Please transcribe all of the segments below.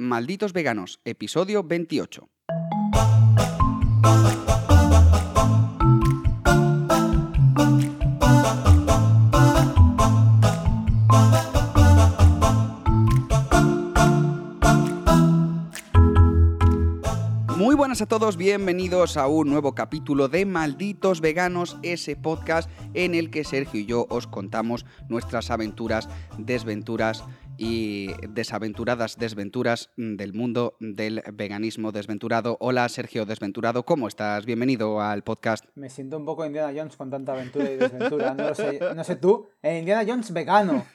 Malditos Veganos, episodio 28. Muy buenas a todos, bienvenidos a un nuevo capítulo de Malditos Veganos, ese podcast en el que Sergio y yo os contamos nuestras aventuras, desventuras y desaventuradas desventuras del mundo del veganismo desventurado. Hola Sergio Desventurado, ¿cómo estás? Bienvenido al podcast. Me siento un poco Indiana Jones con tanta aventura y desventura. No, lo sé, no sé tú, eh, Indiana Jones vegano.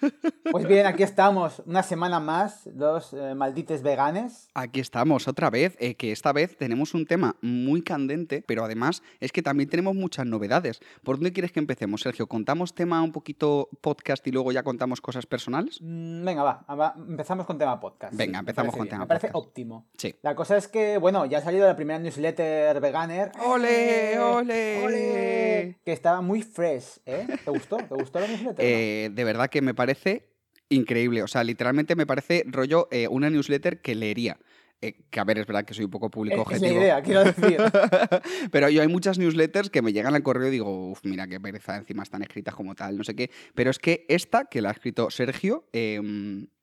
Pues bien, aquí estamos, una semana más, los eh, maldites veganes. Aquí estamos otra vez, eh, que esta vez tenemos un tema muy candente, pero además es que también tenemos muchas novedades. ¿Por dónde quieres que empecemos, Sergio? ¿Contamos tema un poquito podcast y luego ya contamos cosas personales? Mm, venga, va, va, empezamos con tema podcast. Venga, Me empezamos parece con bien, tema Me parece podcast. óptimo. Sí. La cosa es que, bueno, ya ha salido la primera newsletter veganer. ¡Ole, ole! ¡Ole! Que estaba muy fresh, ¿eh? ¿Te gustó? ¿Te gustó la newsletter? no? Eh, de verdad que me parece increíble. O sea, literalmente me parece rollo eh, una newsletter que leería. Eh, que a ver, es verdad que soy un poco público Es- es la objetivo. idea, quiero decir. pero yo hay muchas newsletters que me llegan al correo y digo, uff, mira qué pereza, encima están escritas como tal, no sé qué. Pero es que esta, que la ha escrito Sergio, eh,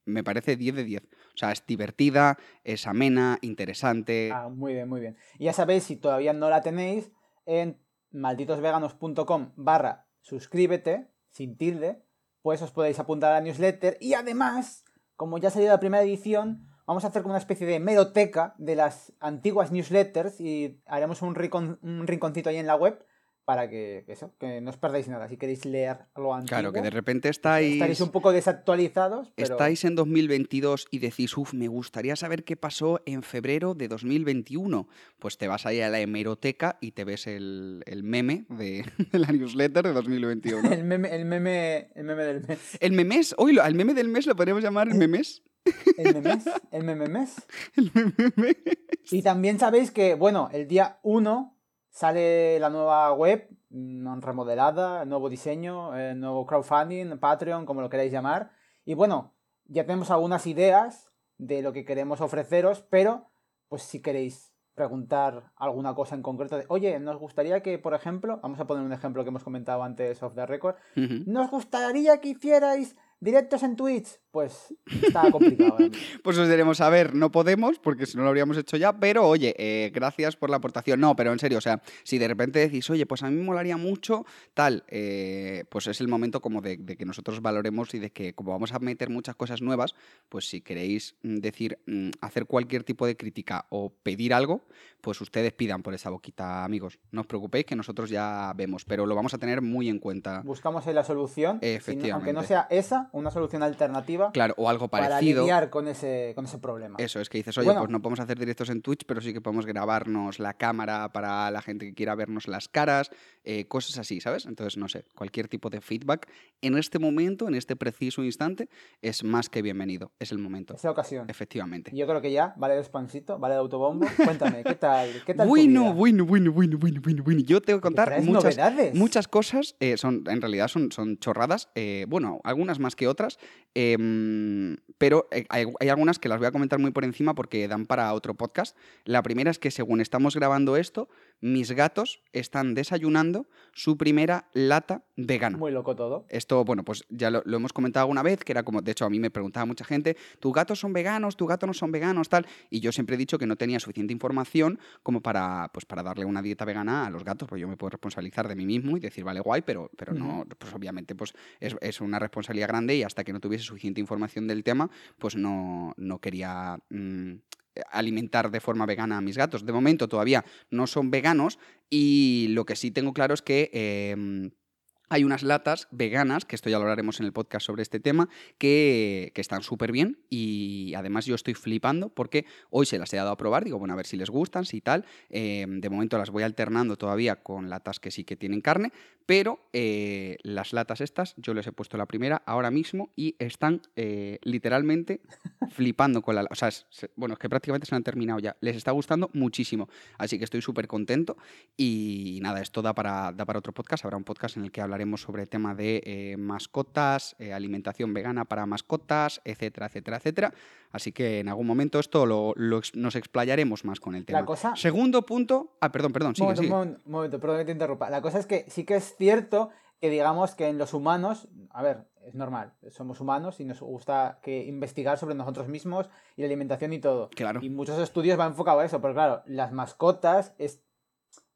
me parece 10 de 10. O sea, es divertida, es amena, interesante. Ah, muy bien, muy bien. Y ya sabéis, si todavía no la tenéis, en malditosveganos.com barra suscríbete, sin tilde, pues os podéis apuntar a la newsletter. Y además, como ya ha salido la primera edición, vamos a hacer como una especie de meroteca de las antiguas newsletters y haremos un, rincon- un rinconcito ahí en la web para que, eso, que no os perdáis nada. Si queréis leer lo antiguo, Claro, que de repente pues estáis... estaréis un poco desactualizados, pero... Estáis en 2022 y decís, uff, me gustaría saber qué pasó en febrero de 2021. Pues te vas ahí a la hemeroteca y te ves el, el meme de, de la newsletter de 2021. El meme, el meme, el meme del mes. El memes, hoy al meme del mes lo podríamos llamar el memes. El memes, el meme mes. El. Y también sabéis que, bueno, el día 1 sale la nueva web, mm, remodelada, nuevo diseño, eh, nuevo crowdfunding, Patreon, como lo queráis llamar. Y bueno, ya tenemos algunas ideas de lo que queremos ofreceros, pero pues si queréis preguntar alguna cosa en concreto de, oye, nos gustaría que, por ejemplo, vamos a poner un ejemplo que hemos comentado antes off the record, nos gustaría que hicierais directos en Twitch, pues está complicado. mismo. Pues os diremos, a ver, no podemos, porque si no lo habríamos hecho ya, pero oye, eh, gracias por la aportación. No, pero en serio, o sea, si de repente decís, oye, pues a mí me molaría mucho, tal, eh, pues es el momento como de, de que nosotros valoremos y de que como vamos a meter muchas cosas nuevas, pues si queréis mm, decir, mm, hacer cualquier tipo de crítica o pedir algo, pues ustedes pidan por esa boquita, amigos. No os preocupéis que nosotros ya vemos, pero lo vamos a tener muy en cuenta. Buscamos ahí la solución, Efectivamente. aunque no sea esa, una solución alternativa Claro, o algo para parecido. lidiar con ese, con ese problema. Eso es que dices, oye, Bueno. pues no podemos hacer directos en Twitch, pero sí que podemos grabarnos la cámara para la gente que quiera vernos las caras, eh, cosas así, ¿sabes? Entonces, no sé, cualquier tipo de feedback en este momento, en este preciso instante, es más que bienvenido. Es el momento. Esa ocasión. Efectivamente. Yo creo que ya, vale de spancito, vale de autobombo. Cuéntame, ¿qué tal? ¿Qué tal tu Bueno, vida? bueno, bueno, bueno, bueno, bueno, bueno. Yo tengo que contar traes muchas, novedades. muchas cosas. eh, son, en realidad son, son chorradas. eh, bueno, algunas más que otras. em, pero eh, hay algunas que las voy a comentar muy por encima porque dan para otro podcast. La primera es que según estamos grabando esto, mis gatos están desayunando su primera lata vegana. Muy loco todo. Esto, bueno, pues ya lo, lo hemos comentado alguna vez, que era como, de hecho, a mí me preguntaba mucha gente, ¿tus gatos son veganos? ¿tus gatos no son veganos? Tal. Y yo siempre he dicho que no tenía suficiente información como para, pues, para darle una dieta vegana a los gatos, pues yo me puedo responsabilizar de mí mismo y decir, vale, guay, pero, pero no, pues obviamente, pues es, es una responsabilidad grande y hasta que no tuviese suficiente información del tema, pues no, no quería... mm, alimentar de forma vegana a mis gatos. De momento todavía no son veganos y lo que sí tengo claro es que em, hay unas latas veganas, que esto ya lo hablaremos en el podcast sobre este tema, que, que están súper bien y además yo estoy flipando porque hoy se las he dado a probar, digo, bueno, a ver si les gustan, si tal. Eh, de momento las voy alternando todavía con latas que sí que tienen carne, pero eh, las latas estas yo les he puesto la primera ahora mismo y están eh, literalmente flipando con la... O sea, es- bueno, es que prácticamente se han terminado ya. Les está gustando muchísimo, así que estoy súper contento y nada, esto da para, da para otro podcast. Habrá un podcast en el que hablaremos hablaremos sobre el tema de eh, mascotas, eh, alimentación vegana para mascotas, etcétera, etcétera, etcétera. Así que en algún momento esto lo, nos explayaremos más con el tema. La cosa- Segundo punto. Ah, perdón, perdón, sigue, momento, sigue. momento, momento, perdón que te interrumpa. La cosa es que sí que es cierto que digamos que en los humanos, a ver, es normal, somos humanos y nos gusta que investigar sobre nosotros mismos y la alimentación y todo. Claro. Y muchos estudios van enfocados a eso, pero claro, las mascotas es,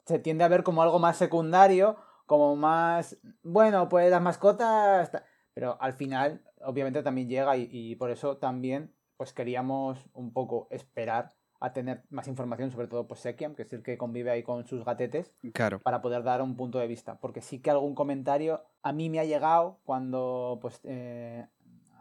se tiende a ver como algo más secundario, como más, bueno, pues las mascotas, ta- pero al final obviamente también llega y, y por eso también pues queríamos un poco esperar a tener más información, sobre todo pues Sekiam, que es el que convive ahí con sus gatetes, Claro. para poder dar un punto de vista. Porque sí que algún comentario a mí me ha llegado cuando, pues, eh,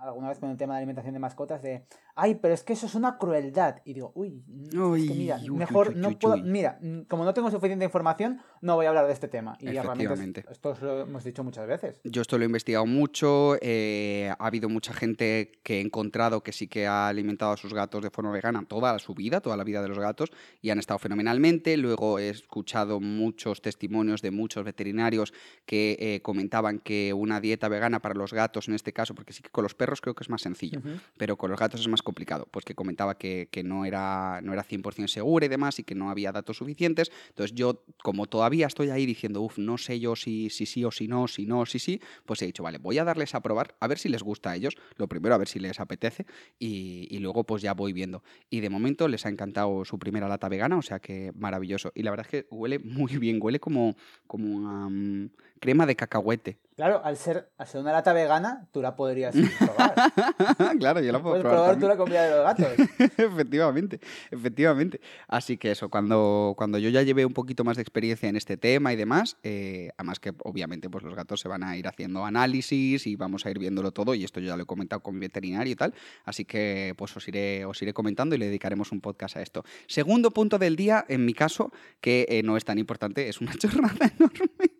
alguna vez con el tema de alimentación de mascotas, de, ay, pero es que eso es una crueldad. Y digo, uy, mm, es que Uy, mira, uy, mejor uy, uy, no uy, puedo, uy. mira, como no tengo suficiente información, no voy a hablar de este tema. Y realmente esto lo hemos dicho muchas veces. Yo esto lo he investigado mucho. eh, ha habido mucha gente que he encontrado que sí que ha alimentado a sus gatos de forma vegana toda su vida, toda la vida de los gatos, y han estado fenomenalmente. Luego he escuchado muchos testimonios de muchos veterinarios que eh, comentaban que una dieta vegana para los gatos, en este caso, porque sí que con los perros creo que es más sencillo, Ujú. pero con los gatos es más complicado, pues que comentaba que, que no, era, no era 100% segura y demás y que no había datos suficientes. Entonces yo, como todavía estoy ahí diciendo, uff, no sé yo si, si sí o si no, si no, si sí, pues he dicho, vale, voy a darles a probar, a ver si les gusta a ellos, lo primero a ver si les apetece y, luego pues ya voy viendo. Y de momento les ha encantado su primera lata vegana, o sea que maravilloso. Y la verdad es que huele muy bien, huele como, como mm, crema de cacahuete. Claro, al ser, al ser una lata vegana, tú la podrías probar. claro, yo la puedo Puedes probar probar tú la comida de los gatos. efectivamente, efectivamente. Así que eso, cuando, cuando yo ya llevé un poquito más de experiencia en este tema y demás, eh, además que obviamente pues los gatos se van a ir haciendo análisis y vamos a ir viéndolo todo, y esto yo ya lo he comentado con mi veterinario y tal, así que pues os iré, os iré comentando y le dedicaremos un podcast a esto. Segundo punto del día, en mi caso, que eh, no es tan importante, es una chorrada enorme.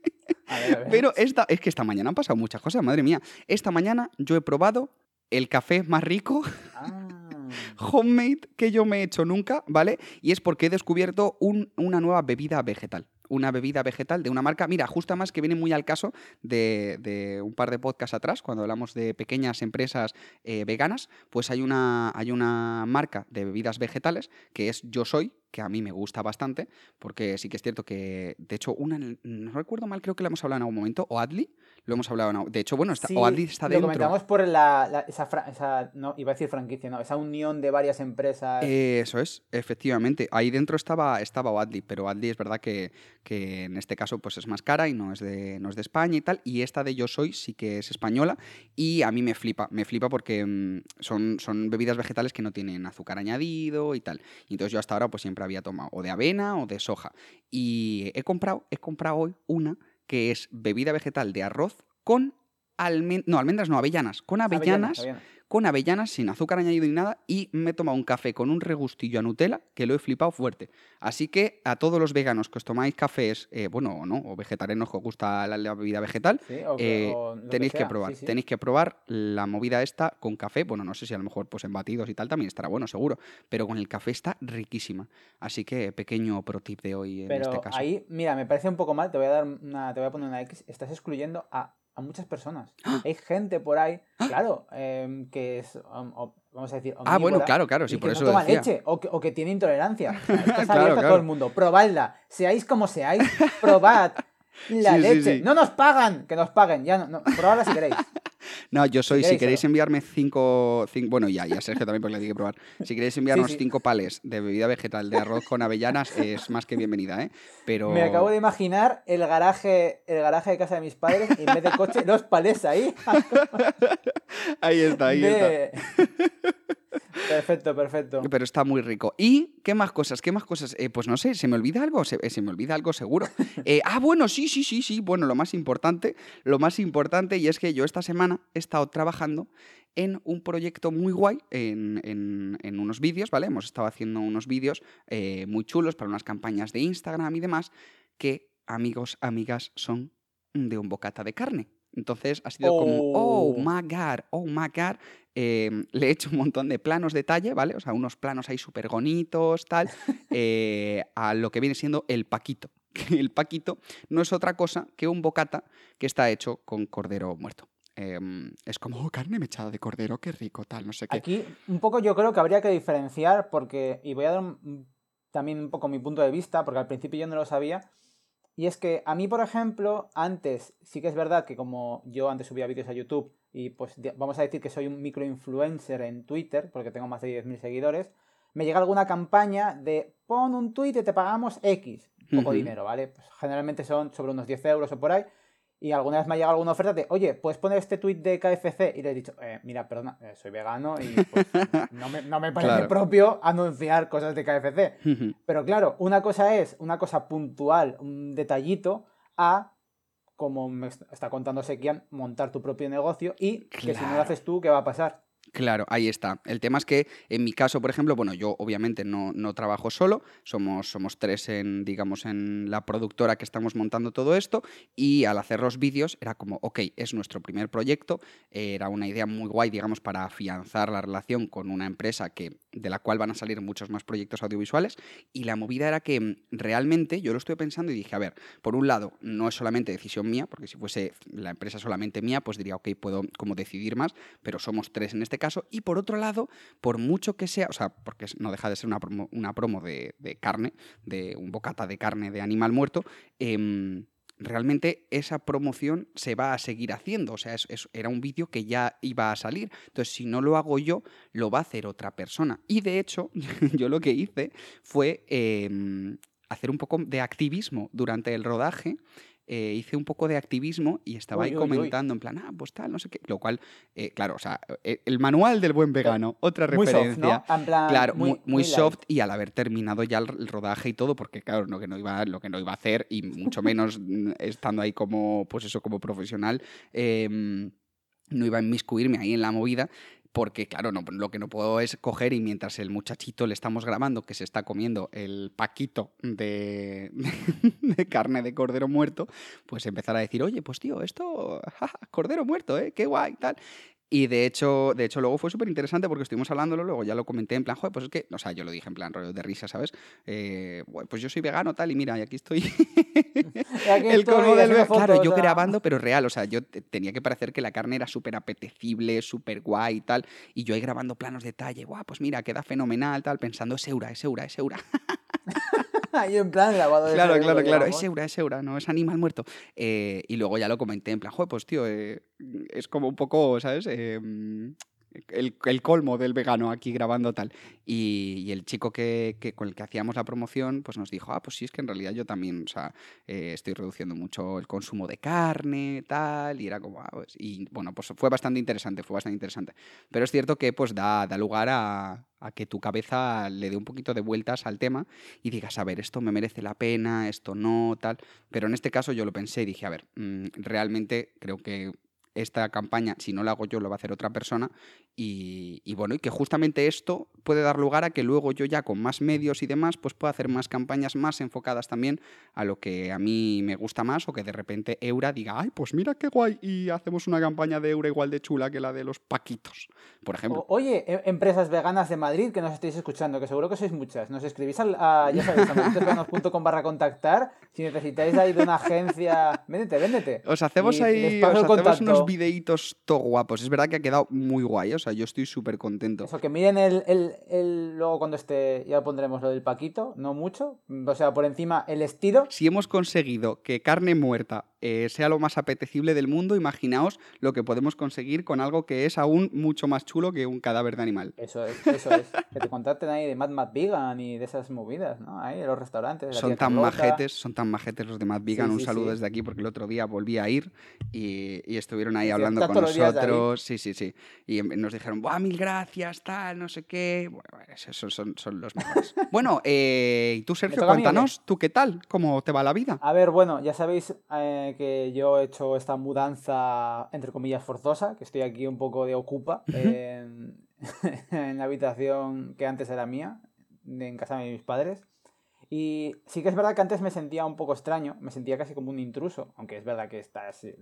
A ver, a ver. Pero esta, es que esta mañana han pasado muchas cosas, madre mía. Esta mañana yo he probado el café más rico Ah. homemade que yo me he hecho nunca, ¿vale? Y es porque he descubierto un- una nueva bebida vegetal. Una bebida vegetal de una marca, mira, justo más que viene muy al caso de, de un par de podcasts atrás, cuando hablamos de pequeñas empresas eh, veganas, pues hay una, hay una marca de bebidas vegetales que es Yo Soy, que a mí me gusta bastante, porque sí que es cierto que, de hecho, una, no recuerdo mal, creo que la hemos hablado en algún momento, o Adli, lo hemos hablado en algún- De hecho, bueno, está, Sí, o Adli está lo dentro. comentamos por la, la- esa, esa- no, iba a decir franquicia, no, esa unión de varias empresas. Eso es, efectivamente. Ahí dentro estaba, estaba Oatly, pero Oatly es verdad que, que en este caso pues es más cara y no es, de, no es de España y tal. Y esta de Yo Soy sí que es española y a mí me flipa, me flipa porque mm, son, son bebidas vegetales que no tienen azúcar añadido y tal. Y entonces yo hasta ahora pues siempre había tomado o de avena o de soja. Y he comprado, he comprado hoy una que es bebida vegetal de arroz con almendras, no, almendras no, avellanas, con avellanas Avellanas, con avellanas, sin azúcar añadido ni nada, y me he tomado un café con un regustillo a Nutella que lo he flipado fuerte. Así que a todos los veganos que os tomáis cafés, eh, bueno, o no, o vegetarianos que os gusta la, la bebida vegetal, Sí, o que- eh, o lo que tenéis que, probar. sí, sí. Tenéis que probar la movida esta con café. Bueno, no sé si a lo mejor pues en batidos y tal también estará bueno, seguro. Pero con el café está riquísima. Así que pequeño pro tip de hoy en Pero este caso. ahí, mira, me parece un poco mal, te voy a dar una, te voy a poner una X, estás excluyendo a, a muchas personas. Hay gente por ahí, claro, em, que es, o- vamos a decir, Ah, bueno, claro, claro, y sí, que por no eso toma decía. leche o que, o que tiene intolerancia. Está Claro, abierta a todo claro. el mundo. Probadla. Seáis como seáis, probad la Sí, sí, leche. sí. No nos pagan, que nos paguen. Ya no, no, probadla si queréis. No, yo soy, si queréis, enviarme cinco, cin- bueno, ya, ya Sergio también porque le tiene que probar. Si queréis enviarnos sí. cinco pales de bebida vegetal de arroz con avellanas, es más que bienvenida, ¿eh? Pero... Me acabo de imaginar el garaje, el garaje de casa de mis padres y en vez de coche, los palés ahí. Ahí está, ahí está. Perfecto, perfecto. Pero está muy rico. ¿Y qué más cosas? ¿Qué más cosas? Eh, pues no sé, ¿se me olvida algo? Se, eh, se me olvida algo seguro. Eh, ah, bueno, sí, sí, sí, sí. Bueno, lo más importante, lo más importante, y es que yo esta semana he estado trabajando en un proyecto muy guay, en, en- en unos vídeos, ¿vale? Hemos estado haciendo unos vídeos eh, muy chulos para unas campañas de Instagram y demás, que, amigos, amigas, son de un bocata de carne. Entonces ha sido como, oh Oh. my god, oh my god. Eh, le he hecho un montón de planos detalle, ¿vale? O sea, unos planos ahí súper bonitos, tal, eh, a lo que viene siendo el paquito que el paquito no es otra cosa que un bocata que está hecho con cordero muerto. Em, es como oh, carne mechada de cordero, qué rico, tal, no sé qué. Aquí un poco yo creo que habría que diferenciar porque, y voy a dar también un poco mi punto de vista, porque al principio yo no lo sabía, y es que a mí, por ejemplo, antes, sí que es verdad que como yo antes subía vídeos a YouTube y pues vamos a decir que soy un microinfluencer en Twitter, porque tengo más de 10.000 seguidores, me llega alguna campaña de pon un tweet y te pagamos X, poco dinero, ¿vale? Pues generalmente son sobre unos 10 euros o por ahí. Y alguna vez me ha llegado alguna oferta de, oye, ¿puedes poner este tweet de KFC? Y le he dicho, eh, mira, perdona, eh, soy vegano y pues, no, me, no, me, parece propio anunciar cosas de KFC. Pero claro, una cosa es una cosa puntual, un detallito, a, como me está contando Sekian, montar tu propio negocio y que si no lo haces tú, ¿qué va a pasar? Claro, ahí está. El tema es que en mi caso, por ejemplo, bueno, yo obviamente no, trabajo solo, somos, somos tres en, digamos, en la productora que estamos montando todo esto y al hacer los vídeos era como, ok, es nuestro primer proyecto, era una idea muy guay, digamos, para afianzar la relación con una empresa que, de la cual van a salir muchos más proyectos audiovisuales y la movida era que realmente yo lo estuve pensando y dije, a ver, por un lado, no es solamente decisión mía, porque si fuese la empresa solamente mía, pues diría, ok, puedo como decidir más, pero somos tres en este caso. Y por otro lado, por mucho que sea, o sea, porque no deja de ser una promo, una promo de, carne, de un bocata de carne de animal muerto, em, realmente esa promoción se va a seguir haciendo. O sea, era un vídeo que ya iba a salir. Entonces, si no lo hago yo, lo va a hacer otra persona. Y de hecho, yo lo que hice fue em, hacer un poco de activismo durante el rodaje eh, hice un poco de activismo y estaba ahí comentando en plan, ah, pues tal, no sé qué. Lo cual, eh, claro, o sea, eh, el manual del buen vegano, otra referencia. claro, muy, soft y al haber terminado ya el, rodaje y todo, porque claro, lo que no iba, lo que no iba a hacer y mucho menos mm, estando ahí como, pues eso, como profesional. Em, no iba a inmiscuirme ahí en la movida, porque claro, no, lo que no puedo es coger y mientras el muchachito le estamos grabando que se está comiendo el paquito de, carne de cordero muerto, pues empezar a decir, oye, pues tío, esto, cordero muerto, ¿eh? Qué guay, tal. Y de hecho, de hecho luego fue súper interesante porque estuvimos hablándolo, luego ya lo comenté en plan, joder, pues es que, o sea, yo lo dije en plan rollo de risa, ¿sabes? Eh, pues yo soy vegano tal y mira, y aquí estoy. el colmo del Claro, yo grabando, pero real, o sea, yo tenía que parecer que la carne era súper apetecible, súper guay y tal, y yo ahí grabando planos de detalle, guau, pues mira, queda fenomenal, tal, pensando, es eura, es eura, es eura. Ahí en plan grabado de Claro, claro, claro. Es Eura, es Eura, no es animal muerto. Eh, y luego ya lo comenté en plan, joder, pues tío, eh, es como un poco, ¿sabes? Em, el, colmo del vegano aquí grabando tal. Y, el chico que, con el que hacíamos la promoción, pues nos dijo, ah, pues sí, es que en realidad yo también, o sea, eh, estoy reduciendo mucho el consumo de carne, tal, y era como, ah, pues", y bueno, pues fue bastante interesante, fue bastante interesante. Pero es cierto que pues da, da lugar a, a que tu cabeza le dé un poquito de vueltas al tema y digas, a ver, esto me merece la pena, esto no, tal. Pero en este caso yo lo pensé y dije, a ver, mm, realmente creo que esta campaña, si no la hago yo, lo va a hacer otra persona. Y, bueno, y que justamente esto puede dar lugar a que luego yo ya con más medios y demás, pues pueda hacer más campañas más enfocadas también a lo que a mí me gusta más o que de repente Eura diga, ay, pues mira qué guay y hacemos una campaña de Eura igual de chula que la de los paquitos, por ejemplo. oye, e, empresas veganas de Madrid que nos estéis escuchando, que seguro que sois muchas, nos escribís a, ya sabéis, a barra contactar si necesitáis ahí de una agencia, véndete, véndete. Os hacemos ahí, os hacemos unos videitos todo guapos. Es verdad que ha quedado muy guay, o sea, yo estoy súper contento. Eso, que miren el, el, luego cuando esté, ya pondremos lo del Paquito, no mucho, o sea, por encima el estilo. Si hemos conseguido que carne muerta eh, sea lo más apetecible del mundo, imaginaos lo que podemos conseguir con algo que es aún mucho más chulo que un cadáver de animal. Eso es, eso es. que te contacten ahí de Mad Mad Vegan y de esas movidas, ¿no? Ahí en los restaurantes. son tan majetes, son tan majetes los de Mad Vegan. un saludo desde aquí porque el otro día volví a ir y, estuvieron ahí hablando con nosotros. Sí, sí, sí. Y nos dijeron, ¡buah, mil gracias, tal, no sé qué! Bueno, esos son, son los mejores. bueno, eh, ¿y tú, Sergio, cuéntanos, ¿tú qué tal? ¿Cómo te va la vida? A ver, bueno, ya sabéis eh, que yo he hecho esta mudanza, entre comillas, forzosa, que estoy aquí un poco de ocupa en, la habitación que antes era mía, en casa de mis padres. Y sí que es verdad que antes me sentía un poco extraño, me sentía casi como un intruso, aunque es verdad que está así,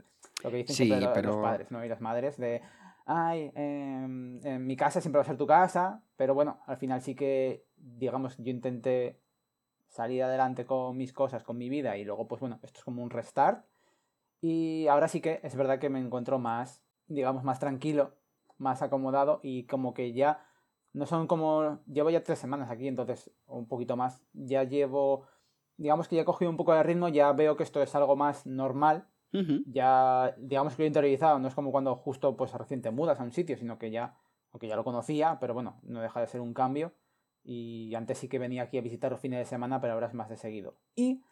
lo que dicen los padres ¿no? y las madres, de, ay, em, en mi casa siempre va a ser tu casa, pero bueno, al final sí que, digamos, yo intenté salir adelante con mis cosas, con mi vida y luego, pues bueno, esto es como un restart. Y ahora sí que es verdad que me encuentro más, digamos, más tranquilo, más acomodado y como que ya no son como, llevo ya tres semanas aquí, entonces un poquito más, ya llevo, digamos que ya he cogido un poco de ritmo, ya veo que esto es algo más normal, ya digamos que lo he interiorizado, no es como cuando justo pues recién te mudas a un sitio, sino que ya, aunque ya lo conocía, pero bueno, no deja de ser un cambio y antes sí que venía aquí a visitar los fines de semana, pero ahora es más de seguido. Y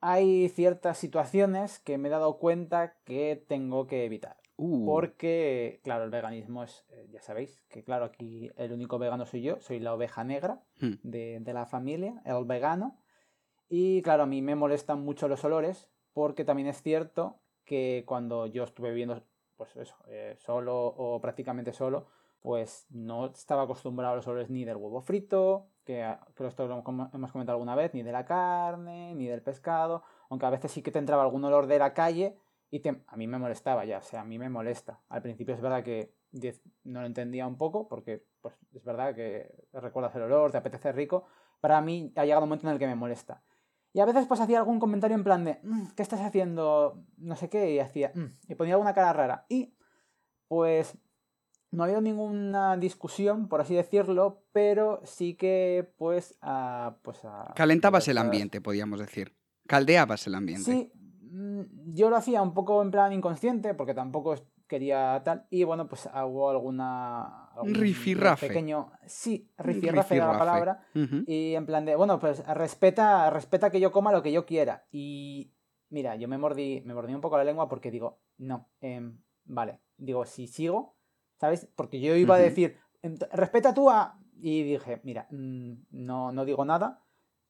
hay ciertas situaciones que me he dado cuenta que tengo que evitar. Uh. Porque, claro, el veganismo es, eh, ya sabéis, que claro, aquí el único vegano soy yo, soy la oveja negra Hmm. de, de la familia, el vegano. Y claro, a mí me molestan mucho los olores, porque también es cierto que cuando yo estuve viviendo, pues eso, eh, solo o prácticamente solo, pues no estaba acostumbrado a los olores ni del huevo frito, que creo esto lo hemos comentado alguna vez, ni de la carne, ni del pescado, aunque a veces sí que te entraba algún olor de la calle y te- a mí me molestaba ya, o sea, a mí me molesta. Al principio es verdad que no lo entendía un poco, porque pues es verdad que recuerdas el olor, te apetece rico, para mí ha llegado un momento en el que me molesta. Y a veces pues hacía algún comentario en plan de, "Mm, ¿qué estás haciendo? No sé qué, y hacía, "Mm", y ponía alguna cara rara. Y pues no ha habido ninguna discusión, por así decirlo, pero sí que pues a... Pues a Calentabas el ambiente, podríamos decir. Caldeabas el ambiente. Sí, mm, yo lo hacía un poco en plan inconsciente, porque tampoco quería tal, y bueno, pues hago alguna... algún rifirrafe. Pequeño... Sí, Un rifirrafe era la rifirrafe. palabra. Y en plan de, bueno, pues respeta, respeta que yo coma lo que yo quiera. Y mira, yo me mordí, me mordí un poco la lengua porque digo, no, em, vale, digo, si sigo, ¿sabes? Porque yo iba a decir, "Ent- respeta tú a... Y dije, mira, mm, no, no digo nada.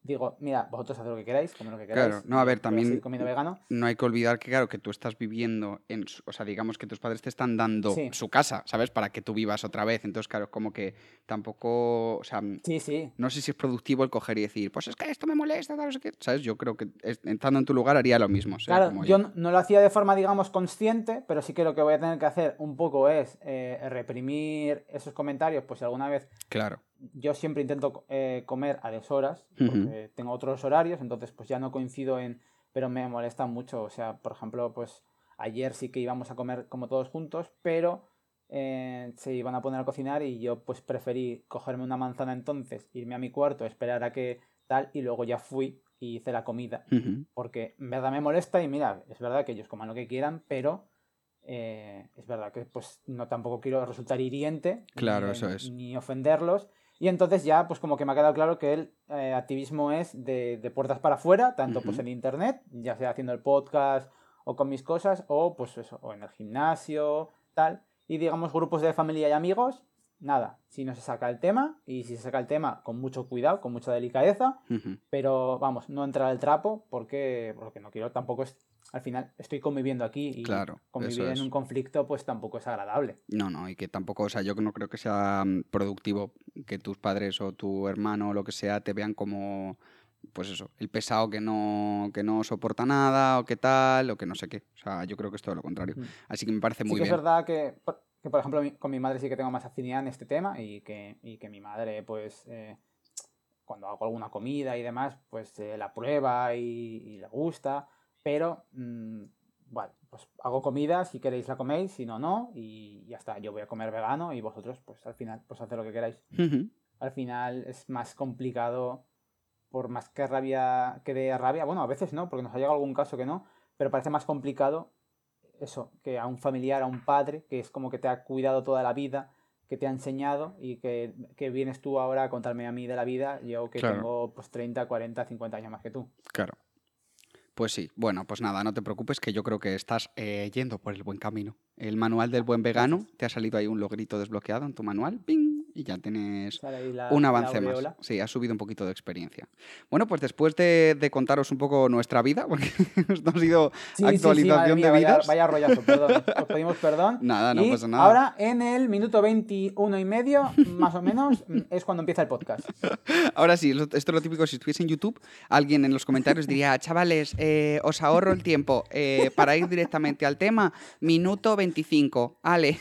Digo, mira, vosotros haced lo que queráis, comed lo que queráis. Claro, no, a ver, también- vegano. No hay que olvidar que, claro, que tú estás viviendo en. O sea, digamos que tus padres te están dando Sí. su casa, ¿sabes? Para que tú vivas otra vez. Entonces, claro, como que tampoco. O sea, Sí, sí. no sé si es productivo el coger y decir, pues es que esto me molesta, tal, no sé qué. ¿Sabes? Yo creo que es- estando en tu lugar haría lo mismo. sea Claro, como yo no, no lo hacía de forma, digamos, consciente, pero sí que lo que voy a tener que hacer un poco es eh, reprimir esos comentarios, pues si alguna vez Claro. Yo siempre intento eh, comer a deshoras, porque tengo otros horarios, entonces pues ya no coincido en, pero me molesta mucho, o sea, por ejemplo, pues ayer sí que íbamos a comer como todos juntos, pero eh, se iban a poner a cocinar y yo pues preferí cogerme una manzana entonces, irme a mi cuarto, esperar a que tal, y luego ya fui y hice la comida, porque en verdad me molesta y mira, es verdad que ellos coman lo que quieran, pero... eh, es verdad que pues no tampoco quiero resultar hiriente Claro, ni, eso es. ni ofenderlos y entonces ya, pues como que me ha quedado claro que el eh, activismo es de, de puertas para afuera, tanto pues en internet, ya sea haciendo el podcast o con mis cosas, o pues eso, o en el gimnasio, tal. Y digamos, grupos de familia y amigos, nada, si no se saca el tema, y si se saca el tema con mucho cuidado, con mucha delicadeza, pero vamos, no entrar al trapo, porque, porque no quiero tampoco es. Al final estoy conviviendo aquí y Claro, convivir en es. un conflicto, pues tampoco es agradable. No, no, y que tampoco, o sea, yo no creo que sea mm, productivo que tus padres o tu hermano o lo que sea te vean como, pues eso, el pesado que no, que no soporta nada o que tal, o que no sé qué. O sea, yo creo que es todo lo contrario. Así que me parece Sí muy es bien. verdad que, por- que, por ejemplo, con mi madre sí que tengo más afinidad en este tema y que, y que mi madre, pues, eh, cuando hago alguna comida y demás, pues eh, la prueba y, y le gusta, pero, mm, bueno, pues hago comida, si queréis la coméis, si no, no, y ya está, yo voy a comer vegano y vosotros, pues al final, pues haced lo que queráis. Al final es más complicado, por más que rabia, que dé rabia, bueno, a veces no, porque nos ha llegado algún caso que no, pero parece más complicado eso, que a un familiar, a un padre, que es como que te ha cuidado toda la vida, que te ha enseñado y que, que vienes tú ahora a contarme a mí de la vida, yo que Claro. tengo pues 30, 40, 50 años más que tú. Claro. Pues sí, bueno, pues nada, no te preocupes que yo creo que estás eh, yendo por el buen camino. El manual del buen vegano, te ha salido ahí un logrito desbloqueado en tu manual, ¡ping! Y ya tienes la- un avance más. Sí, has subido un poquito de experiencia. Bueno, pues después de, de contaros un poco nuestra vida, porque esto ha sido Sí, sí, sí, madre actualización mía, de vaya- vidas. Vaya, rollazo, perdón. Os pedimos perdón. Nada, no Y pasa nada. Ahora, en el minuto 21 y medio, más o menos, es cuando empieza el podcast. Ahora sí, esto es lo típico. Si estuviese en YouTube, alguien en los comentarios diría, chavales, eh, os ahorro el tiempo eh, para ir directamente al tema. Minuto 25. Ale.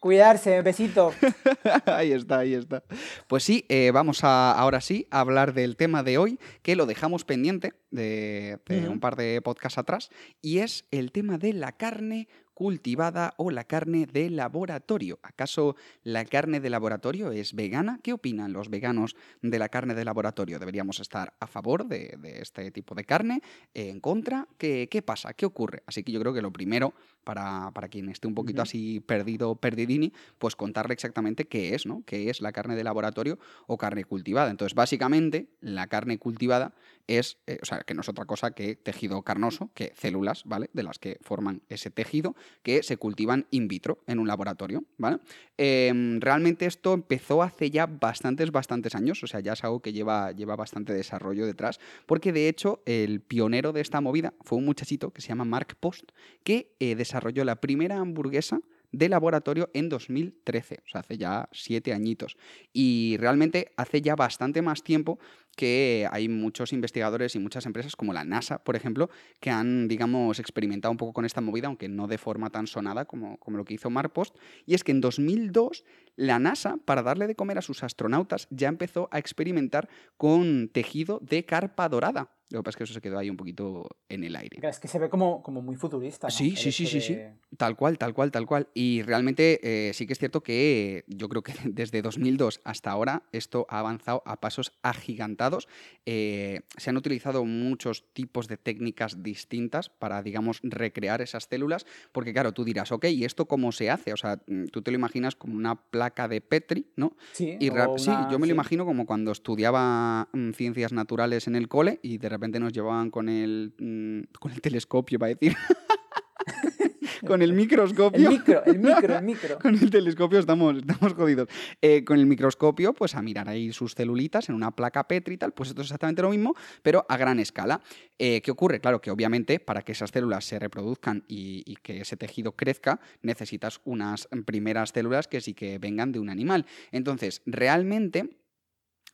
Cuidarse, besito. ahí está, ahí está. Pues sí, eh, vamos a ahora sí a hablar del tema de hoy, que lo dejamos pendiente de, un par de podcasts atrás, y es el tema de la carne cultivada o la carne de laboratorio. ¿Acaso la carne de laboratorio es vegana? ¿Qué opinan los veganos de la carne de laboratorio? ¿Deberíamos estar a favor de, este tipo de carne? ¿En contra? ¿Qué, ¿Qué, pasa? ¿Qué ocurre? Así que yo creo que lo primero, para, quien esté un poquito así perdido, perdidini, pues contarle exactamente qué es, ¿no? ¿Qué es la carne de laboratorio o carne cultivada? Entonces, básicamente, la carne cultivada es, eh, o sea, que no es otra cosa que tejido carnoso, que células, ¿vale? De las que forman ese tejido que se cultivan in vitro en un laboratorio, ¿vale? Em, realmente esto empezó hace ya bastantes, bastantes años, o sea, ya es algo que lleva, lleva bastante desarrollo detrás, porque de hecho el pionero de esta movida fue un muchachito que se llama Mark Post, que eh, desarrolló la primera hamburguesa de laboratorio en 2013, o sea, hace ya siete añitos. Y realmente hace ya bastante más tiempo que hay muchos investigadores y muchas empresas como la NASA, por ejemplo, que han, digamos, experimentado un poco con esta movida, aunque no de forma tan sonada como, como lo que hizo Marpost. Y es que en 2002 la NASA, para darle de comer a sus astronautas, ya empezó a experimentar con tejido de carpa dorada. Lo que pasa es que eso se quedó ahí un poquito en el aire. Es que se ve como, como muy futurista. Sí, sí, sí, sí, sí. Tal cual, tal cual, tal cual. Y realmente eh, sí que es cierto que yo creo que desde 2002 hasta ahora esto ha avanzado a pasos agigantados. Eh, se han utilizado muchos tipos de técnicas distintas para, digamos, recrear esas células. Porque claro, tú dirás, ok, ¿y esto cómo se hace? O sea, mm, tú te lo imaginas como una placa de Petri, ¿no? Sí, y sí yo me lo imagino como cuando estudiaba mm, ciencias naturales en el cole y de repente nos llevaban con el, mm, con el telescopio, para decir. con el microscopio. El micro, el micro, el micro. con el telescopio estamos, estamos jodidos. Eh, con el microscopio, pues a mirar ahí sus celulitas en una placa Petri y tal, pues esto es exactamente lo mismo, pero a gran escala. Eh, ¿Qué ocurre? Claro que obviamente para que esas células se reproduzcan y, y, que ese tejido crezca, necesitas unas primeras células que sí que vengan de un animal. Entonces, realmente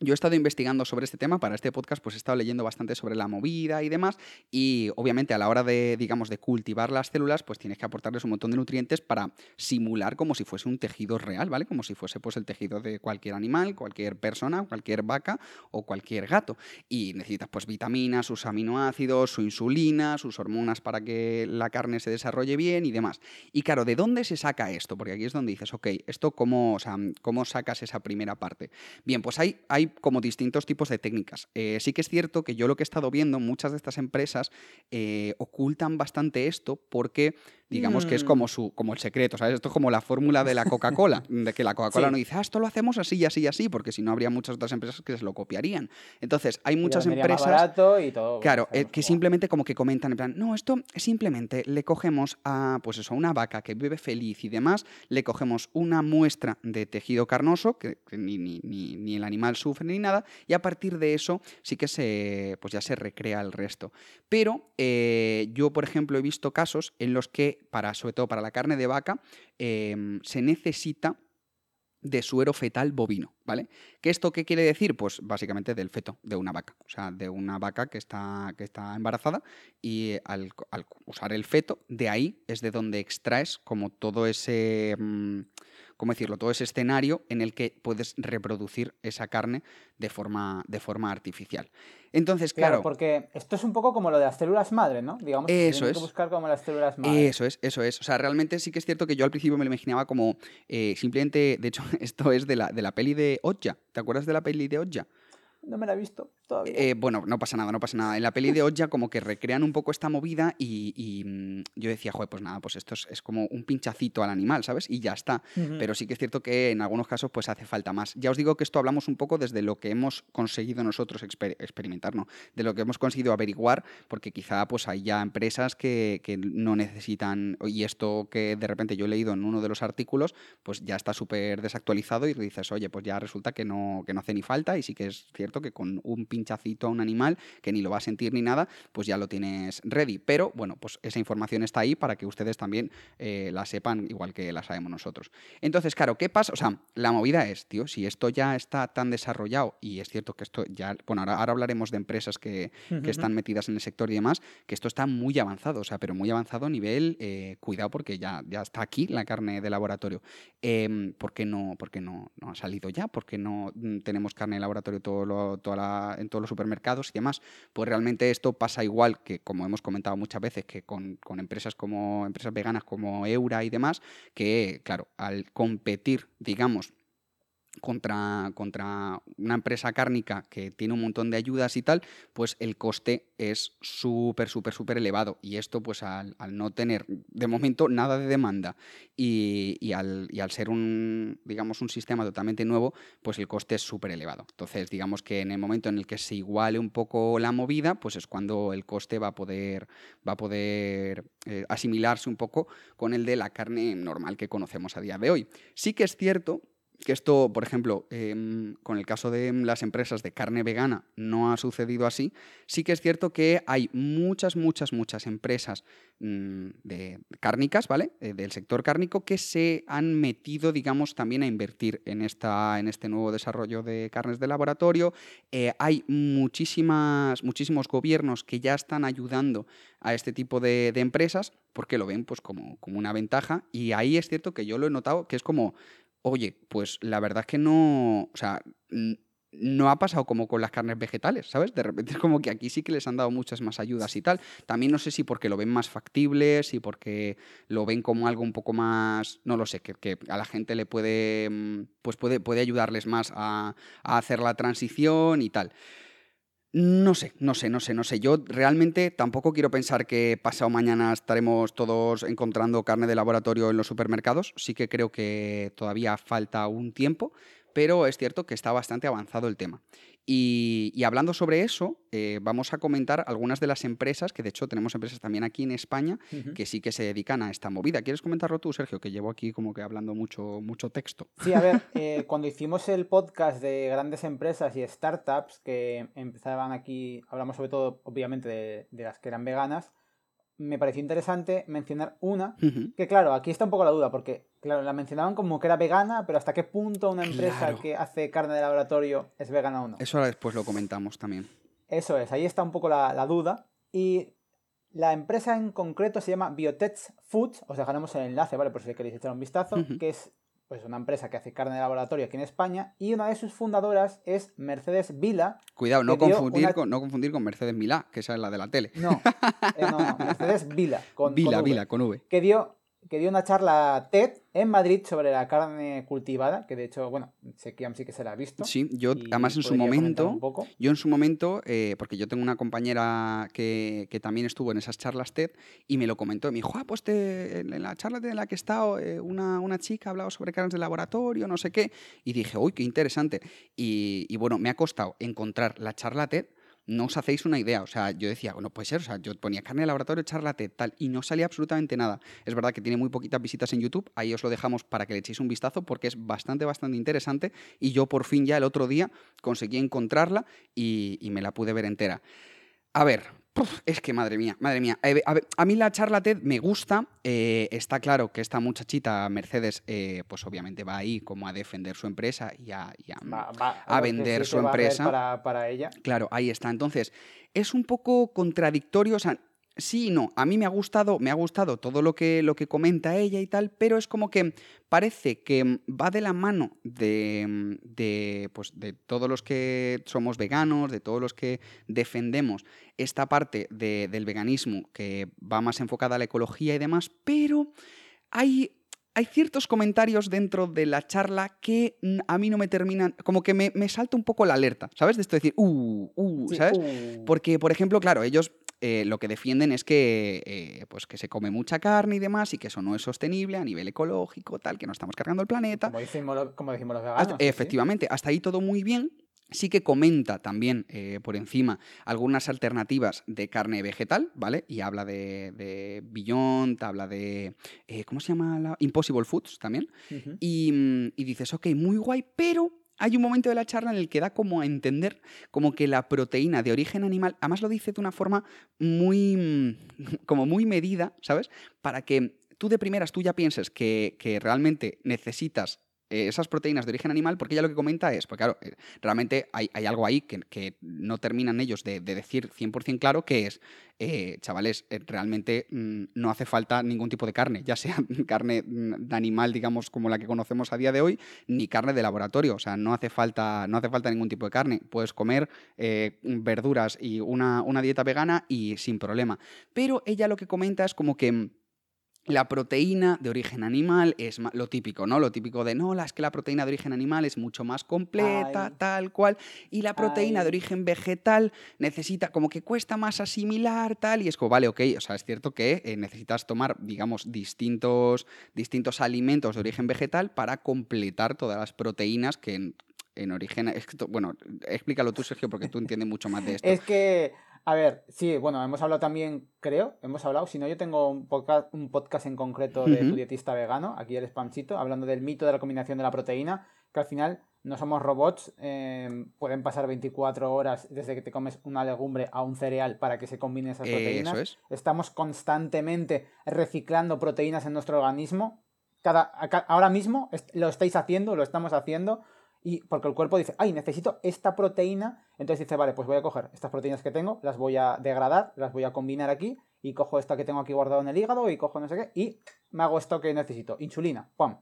yo he estado investigando sobre este tema para este podcast, pues he estado leyendo bastante sobre la movida y demás, y obviamente a la hora de, digamos, de cultivar las células, pues tienes que aportarles un montón de nutrientes para simular como si fuese un tejido real, ¿vale? Como si fuese pues el tejido de cualquier animal, cualquier persona, cualquier vaca o cualquier gato. Y necesitas pues vitaminas, sus aminoácidos, su insulina, sus hormonas para que la carne se desarrolle bien y demás. Y claro, ¿de dónde se saca esto? Porque aquí es donde dices, ok, ¿esto cómo, o sea, cómo sacas esa primera parte? Bien, pues hay, hay como distintos tipos de técnicas. Eh, sí que es cierto que yo lo que he estado viendo, muchas de estas empresas eh, ocultan bastante esto porque digamos que es como, mm. su, como el secreto, ¿sabes? Esto es como la fórmula de la Coca-Cola, de que la Coca-Cola no dice, ah, esto lo hacemos así y así y así, porque si no habría muchas otras empresas que se lo copiarían. Entonces, hay muchas empresas... y todo, claro, eh, que simplemente como que comentan en plan, no, esto simplemente le cogemos a, pues eso, una vaca que vive feliz y demás, le cogemos una muestra de tejido carnoso, que, ni, ni, ni, el animal sufre ni nada, y a partir de eso sí que se, pues ya se recrea el resto. Pero eh, yo, por ejemplo, he visto casos en los que para, sobre todo para la carne de vaca, em, se necesita de suero fetal bovino, ¿vale? ¿Qué esto qué quiere decir? Pues básicamente del feto de una vaca, o sea, de una vaca que está, que está embarazada y al, usar el feto, de ahí es de donde extraes como todo ese... Mm, ¿cómo decirlo? Todo ese escenario en el que puedes reproducir esa carne de forma, de forma artificial. Entonces, claro, Porque esto es un poco como lo de las células madre, ¿no? Digamos eso es. que buscar como las células madre. Eso es, eso es. O sea, realmente sí que es cierto que yo al principio me lo imaginaba como eh, simplemente, de hecho, esto es de la, de la peli de Oja. ¿Te acuerdas de la peli de Oja? No me la he visto todavía. Eh, bueno, no pasa nada, no pasa nada. En la peli de Oja como que recrean un poco esta movida y, mm, yo decía, joder, pues nada, pues esto es, como un pinchacito al animal, ¿sabes? Y ya está. Pero sí que es cierto que en algunos casos pues hace falta más. Ya os digo que esto hablamos un poco desde lo que hemos conseguido nosotros experimentar, ¿no? De lo que hemos conseguido averiguar, porque quizá pues hay ya empresas que, que no necesitan, y esto que de repente yo he leído en uno de los artículos, pues ya está súper desactualizado y dices, oye, pues ya resulta que no, que no hace ni falta y sí que es cierto cierto que con un pinchacito a un animal que ni lo va a sentir ni nada, pues ya lo tienes ready. Pero bueno, pues esa información está ahí para que ustedes también eh, la sepan igual que la sabemos nosotros. Entonces, claro, ¿qué pasa? O sea, la movida es, tío, si esto ya está tan desarrollado y es cierto que esto ya, bueno, ahora, ahora hablaremos de empresas que, que están metidas en el sector y demás, que esto está muy avanzado, o sea, pero muy avanzado a nivel, eh, cuidado porque ya, ya está aquí la carne de laboratorio. Eh, ¿Por qué, no, por qué no, no, ha salido ya? ¿Por qué no mm, tenemos carne de laboratorio toda la, en todos los supermercados y demás? Pues realmente esto pasa igual que, como hemos comentado muchas veces, que con, con empresas como empresas veganas como Eura y demás, que, claro, al competir, digamos, contra, contra una empresa cárnica que tiene un montón de ayudas y tal, pues el coste es súper, súper, súper elevado. Y esto, pues al, no tener de momento nada de demanda y, al, y, al, ser un, digamos, un sistema totalmente nuevo, pues el coste es súper elevado. Entonces, digamos que en el momento en el que se iguale un poco la movida, pues es cuando el coste va a poder, va a poder eh, asimilarse un poco con el de la carne normal que conocemos a día de hoy. Sí que es cierto que esto, por ejemplo, em, con el caso de las empresas de carne vegana no ha sucedido así, sí que es cierto que hay muchas, muchas, muchas empresas mm, de cárnicas, ¿vale? Eh, del sector cárnico que se han metido, digamos, también a invertir en, esta, en este nuevo desarrollo de carnes de laboratorio. Eh, hay muchísimas, muchísimos gobiernos que ya están ayudando a este tipo de, de empresas porque lo ven pues como, como una ventaja y ahí es cierto que yo lo he notado que es como oye, pues la verdad es que no, o sea, no ha pasado como con las carnes vegetales, ¿sabes? De repente es como que aquí sí que les han dado muchas más ayudas y tal. También no sé si porque lo ven más factible, si porque lo ven como algo un poco más, no lo sé, que, a la gente le puede, mm, pues puede, puede ayudarles más a, a hacer la transición y tal. No sé, no sé, no sé, no sé. Yo realmente tampoco quiero pensar que pasado mañana estaremos todos encontrando carne de laboratorio en los supermercados. Sí que creo que todavía falta un tiempo, pero es cierto que está bastante avanzado el tema. Y, hablando sobre eso, eh, vamos a comentar algunas de las empresas, que de hecho tenemos empresas también aquí en España, que sí que se dedican a esta movida. ¿Quieres comentarlo tú, Sergio? Que llevo aquí como que hablando mucho, mucho texto. Sí, a ver, eh, cuando hicimos el podcast de grandes empresas y startups que empezaban aquí, hablamos sobre todo, obviamente, de las que eran veganas, me pareció interesante mencionar una, que claro, aquí está un poco la duda, porque claro, la mencionaban como que era vegana, pero hasta qué punto una empresa que hace carne de laboratorio es vegana o no. Eso ahora después lo comentamos también. Eso es, ahí está un poco la, duda. Y la empresa en concreto se llama Biotech Foods, os dejaremos el enlace, ¿vale? Por si queréis echar un vistazo, que es pues una empresa que hace carne de laboratorio aquí en España y una de sus fundadoras es Mercedes Vila. Cuidado, no confundir, con, no confundir con Mercedes Milá, que esa es la de la tele. No, eh, no, Mercedes Vila. Con, Vila, Vila, con V. Que dio que dio una charla TED en Madrid sobre la carne cultivada, que de hecho, bueno, sé que sí que se la ha visto. Sí, yo además en su momento, yo en su momento, eh, porque yo tengo una compañera que, que, también estuvo en esas charlas TED y me lo comentó, me dijo, ah, pues te, en la charla en la que he estado, eh, una, una, chica ha hablado sobre carnes de laboratorio, no sé qué, y dije, uy, qué interesante. Y, y bueno, me ha costado encontrar la charla TED no os hacéis una idea. O sea, yo decía, bueno, puede ser, o sea, yo ponía carne de laboratorio, charlate, tal, y no salía absolutamente nada. Es verdad que tiene muy poquitas visitas en YouTube, ahí os lo dejamos para que le echéis un vistazo porque es bastante, bastante interesante y yo por fin ya el otro día conseguí encontrarla y, y me la pude ver entera. A ver, es que madre mía, madre mía. Eh, a, mí la charla TED me gusta. Eh, está claro que esta muchachita, Mercedes, eh, pues obviamente va ahí como a defender su empresa y a, a vender su empresa. Para, para, ella. Claro, ahí está. Entonces, es un poco contradictorio. O sea, sí y no. A mí me ha gustado, me ha gustado todo lo que, lo que comenta ella y tal, pero es como que parece que va de la mano de, de, pues, de todos los que somos veganos, de todos los que defendemos esta parte del veganismo que va más enfocada a la ecología y demás, pero hay hay ciertos comentarios dentro de la charla que a mí no me terminan, como que me, me salta un poco la alerta, ¿sabes? De esto de decir, uh, uh, ¿sabes? Uh. Porque, por ejemplo, claro, ellos eh, lo que defienden es que, eh, pues que se come mucha carne y demás y que eso no es sostenible a nivel ecológico, tal, que no estamos cargando el planeta. Como decimos, como decimos los veganos. efectivamente, hasta ahí todo muy bien. Sí que comenta también eh, por encima algunas alternativas de carne vegetal, ¿vale? Y habla de, de Beyond, habla de. ¿Cómo se llama? La? Impossible Foods también. y, mm, y dices, ok, muy guay, pero hay un momento de la charla en el que da como a entender como que la proteína de origen animal, además lo dice de una forma muy, mm, como muy medida, ¿sabes? Para que tú de primeras tú ya pienses que, que realmente necesitas esas proteínas de origen animal, porque ella lo que comenta es, porque claro, eh, realmente hay, algo ahí que, no terminan ellos de, decir 100% claro, que es, eh, chavales, realmente mm, no hace falta ningún tipo de carne, ya sea carne mm, de animal, digamos, como la que conocemos a día de hoy, ni carne de laboratorio, o sea, no hace falta, no hace falta ningún tipo de carne, puedes comer verduras y una, una dieta vegana y sin problema. Pero ella lo que comenta es como que la proteína de origen animal es lo típico, ¿no? Lo típico de, no, es que la proteína de origen animal es mucho más completa, tal cual, y la proteína de origen vegetal necesita, como que cuesta más asimilar, tal, y es como, vale, ok, o sea, es cierto que eh, necesitas tomar, digamos, distintos, distintos alimentos de origen vegetal para completar todas las proteínas que en, origen... bueno, explícalo tú, Sergio, porque tú entiendes mucho más de esto. Es que a ver, sí, bueno, hemos hablado también, creo, hemos hablado, si no, yo tengo un podcast, un podcast en concreto de tu dietista vegano, aquí el spamchito, hablando del mito de la combinación de la proteína, que al final no somos robots, eh, pueden pasar 24 horas desde que te comes una legumbre a un cereal para que se combinen esas proteínas. Eso es. Estamos constantemente reciclando proteínas en nuestro organismo. Cada, ahora mismo lo estáis haciendo, lo estamos haciendo y porque el cuerpo dice, ay, necesito esta proteína, entonces dice, vale, pues voy a coger estas proteínas que tengo, las voy a degradar, las voy a combinar aquí, y cojo esta que tengo aquí guardada en el hígado, y cojo no sé qué, y me hago esto que necesito, insulina, ¡pum!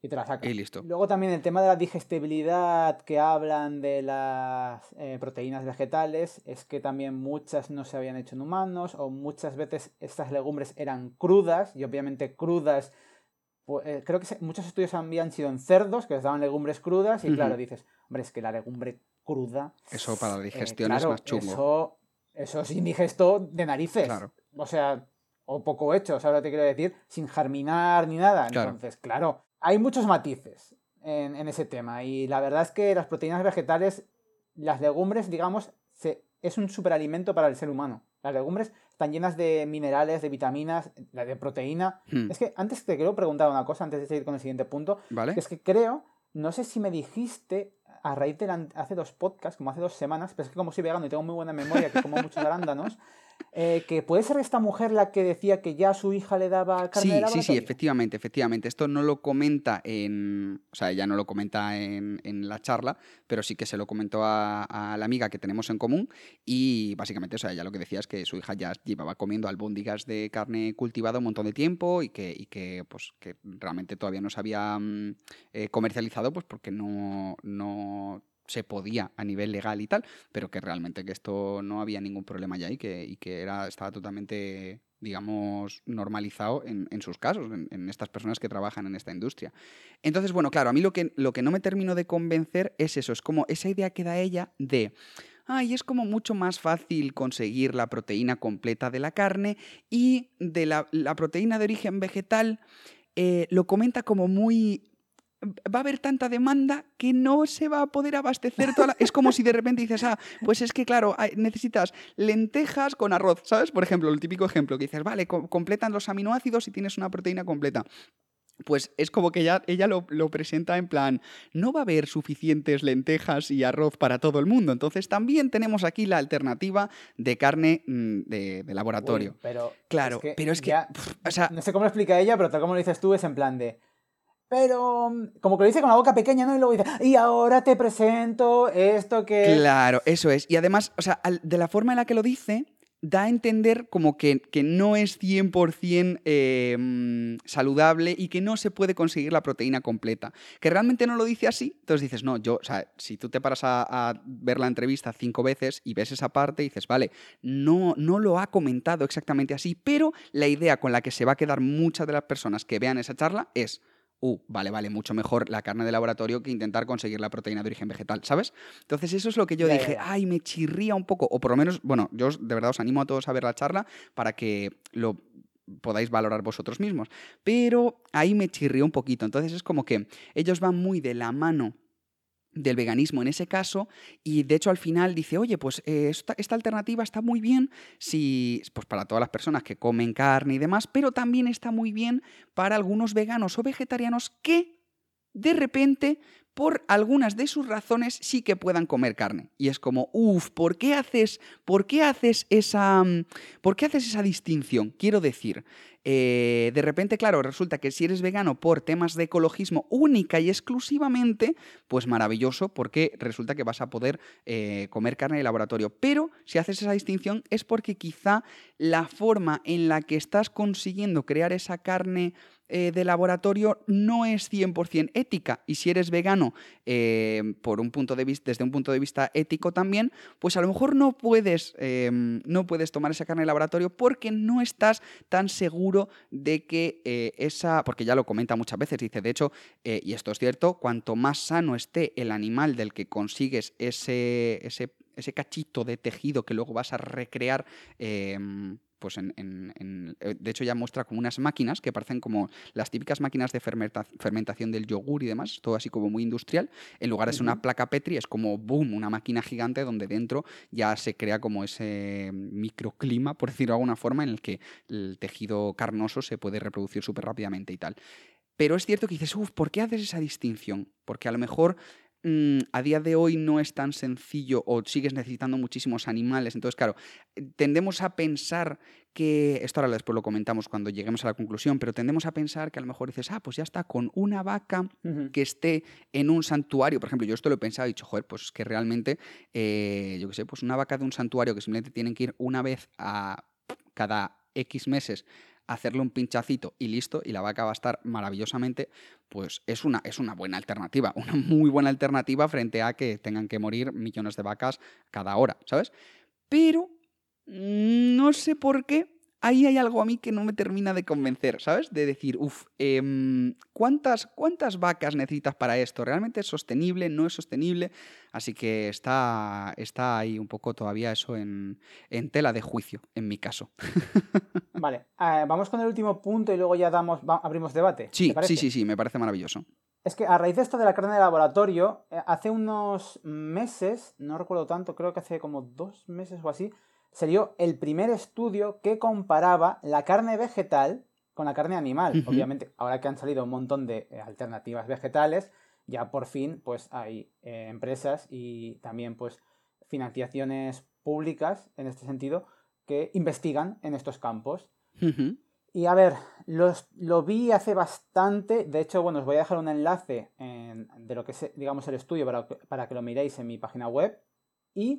Y te la saca. Y listo. Luego también el tema de la digestibilidad que hablan de las eh, proteínas vegetales, es que también muchas no se habían hecho en humanos, o muchas veces estas legumbres eran crudas, y obviamente crudas pues, eh, creo que muchos estudios habían sido en cerdos que les daban legumbres crudas y claro, dices, hombre, es que la legumbre cruda... Eso para la eh, digestión es más chungo. Eso, eso es indigesto de narices. Claro. O sea, o poco hecho, ¿sabes lo que te quiero decir? Sin germinar ni nada. Entonces, claro, hay muchos matices en, en, ese tema y la verdad es que las proteínas vegetales, las legumbres, digamos, se, es un superalimento para el ser humano. Las legumbres están llenas de minerales, de vitaminas, de proteína. Hmm. Es que antes te quiero preguntar una cosa, antes de seguir con el siguiente punto. ¿Vale? es que creo, no sé si me dijiste a raíz de hace dos podcasts, como hace dos semanas, pero es que como soy vegano y tengo muy buena memoria, que como muchos arándanos, eh, que puede ser esta mujer la que decía que ya su hija le daba carne sí, de Sí, sí, efectivamente, efectivamente. Esto no lo comenta en... O sea, ella no lo comenta en, la charla, pero sí que se lo comentó a, la amiga que tenemos en común y básicamente, o sea, ella lo que decía es que su hija ya llevaba comiendo albóndigas de carne cultivada un montón de tiempo y que, y que pues, que realmente todavía no se había mm, eh, comercializado pues porque no, no se podía a nivel legal y tal, pero que realmente que esto no había ningún problema ya y que, y que era, estaba totalmente digamos, normalizado en, sus casos, en, estas personas que trabajan en esta industria. Entonces, bueno, claro, a mí lo que, lo que no me termino de convencer es eso, es como esa idea que da ella de, ay, es como mucho más fácil conseguir la proteína completa de la carne y de la, proteína de origen vegetal. Eh, lo comenta como muy va a haber tanta demanda que no se va a poder abastecer toda la... Es como si de repente dices, ah, pues es que claro, necesitas lentejas con arroz, ¿sabes? Por ejemplo, el típico ejemplo que dices, vale, completan los aminoácidos y tienes una proteína completa. Pues es como que ella, ella lo, presenta en plan, no va a haber suficientes lentejas y arroz para todo el mundo, entonces también tenemos aquí la alternativa de carne mm, de, laboratorio. pero claro, pero es que... o sea, no sé cómo lo explica ella, pero tal como lo dices tú, es en plan de pero mm, como que lo dice con la boca pequeña, ¿no? Y luego dice, y ahora te presento esto que... Claro, eso es. Y además, o sea, de la forma en la que lo dice, da a entender como que, que no es 100% eh, mm, saludable y que no se puede conseguir la proteína completa. Que realmente no lo dice así, entonces dices, no, yo, o sea, si tú te paras a, a, ver la entrevista cinco veces y ves esa parte, dices, vale, no, no lo ha comentado exactamente así, pero la idea con la que se va a quedar muchas de las personas que vean esa charla es uh, vale, vale, mucho mejor la carne de laboratorio que intentar conseguir la proteína de origen vegetal, ¿sabes? Entonces eso es lo que yo dije, ay, me chirría un poco, o por lo menos, bueno, yo de verdad os animo a todos a ver la charla para que lo podáis valorar vosotros mismos, pero ahí me chirrió un poquito, entonces es como que ellos van muy de la mano del veganismo en ese caso y de hecho al final dice, oye, pues eh, esta, alternativa está muy bien si, pues para todas las personas que comen carne y demás, pero también está muy bien para algunos veganos o vegetarianos que de repente por algunas de sus razones sí que puedan comer carne. Y es como, uff, ¿por qué haces, por qué haces esa, mm, por qué haces esa distinción? Quiero decir, eh, de repente, claro, resulta que si eres vegano por temas de ecologismo única y exclusivamente, pues maravilloso, porque resulta que vas a poder eh, comer carne de laboratorio. Pero si haces esa distinción es porque quizá la forma en la que estás consiguiendo crear esa carne eh, de laboratorio no es 100% ética. Y si eres vegano eh, por un punto de vista, desde un punto de vista ético también, pues a lo mejor no puedes, em, no puedes tomar esa carne de laboratorio porque no estás tan seguro de que eh, esa, porque ya lo comenta muchas veces, dice, de hecho, y esto es cierto, cuanto más sano esté el animal del que consigues ese, ese, ese cachito de tejido que luego vas a recrear, em, pues en, eh, de hecho ya muestra como unas máquinas que parecen como las típicas máquinas de fermentación del yogur y demás, todo así como muy industrial. En lugar de ser una placa Petri, es como boom, una máquina gigante donde dentro ya se crea como ese microclima, por decirlo de alguna forma, en el que el tejido carnoso se puede reproducir súper rápidamente y tal. Pero es cierto que dices, uff, ¿por qué haces esa distinción? Porque a lo mejor Mm, a día de hoy no es tan sencillo o sigues necesitando muchísimos animales. Entonces, claro, tendemos a pensar que, esto ahora después lo comentamos cuando lleguemos a la conclusión, pero tendemos a pensar que a lo mejor dices, ah, pues ya está, con una vaca que esté en un santuario, por ejemplo, yo esto lo he pensado y he dicho, joder, pues que realmente, eh, yo qué sé, pues una vaca de un santuario que simplemente tienen que ir una vez a cada X meses hacerle un pinchacito y listo, y la vaca va a estar maravillosamente, pues es una, es una buena alternativa, una muy buena alternativa frente a que tengan que morir millones de vacas cada hora, ¿sabes? Pero no sé por qué ahí hay algo a mí que no me termina de convencer, ¿sabes? De decir, uff, em, ¿cuántas, ¿cuántas vacas necesitas para esto? ¿Realmente es sostenible? ¿No es sostenible? Así que está, está ahí un poco todavía eso en, tela de juicio, en mi caso. Vale, eh, vamos con el último punto y luego ya damos, abrimos debate. Sí, sí, sí, sí, me parece maravilloso. Es que a raíz de esto de la carne de laboratorio, eh, hace unos meses, no recuerdo tanto, creo que hace como dos meses o así, salió el primer estudio que comparaba la carne vegetal con la carne animal. Obviamente, ahora que han salido un montón de eh, alternativas vegetales, ya por fin pues hay eh, empresas y también pues financiaciones públicas en este sentido que investigan en estos campos. Y a ver, los, lo vi hace bastante, de hecho, bueno, os voy a dejar un enlace de lo que es, digamos, el estudio para, para que lo miréis en mi página web. Y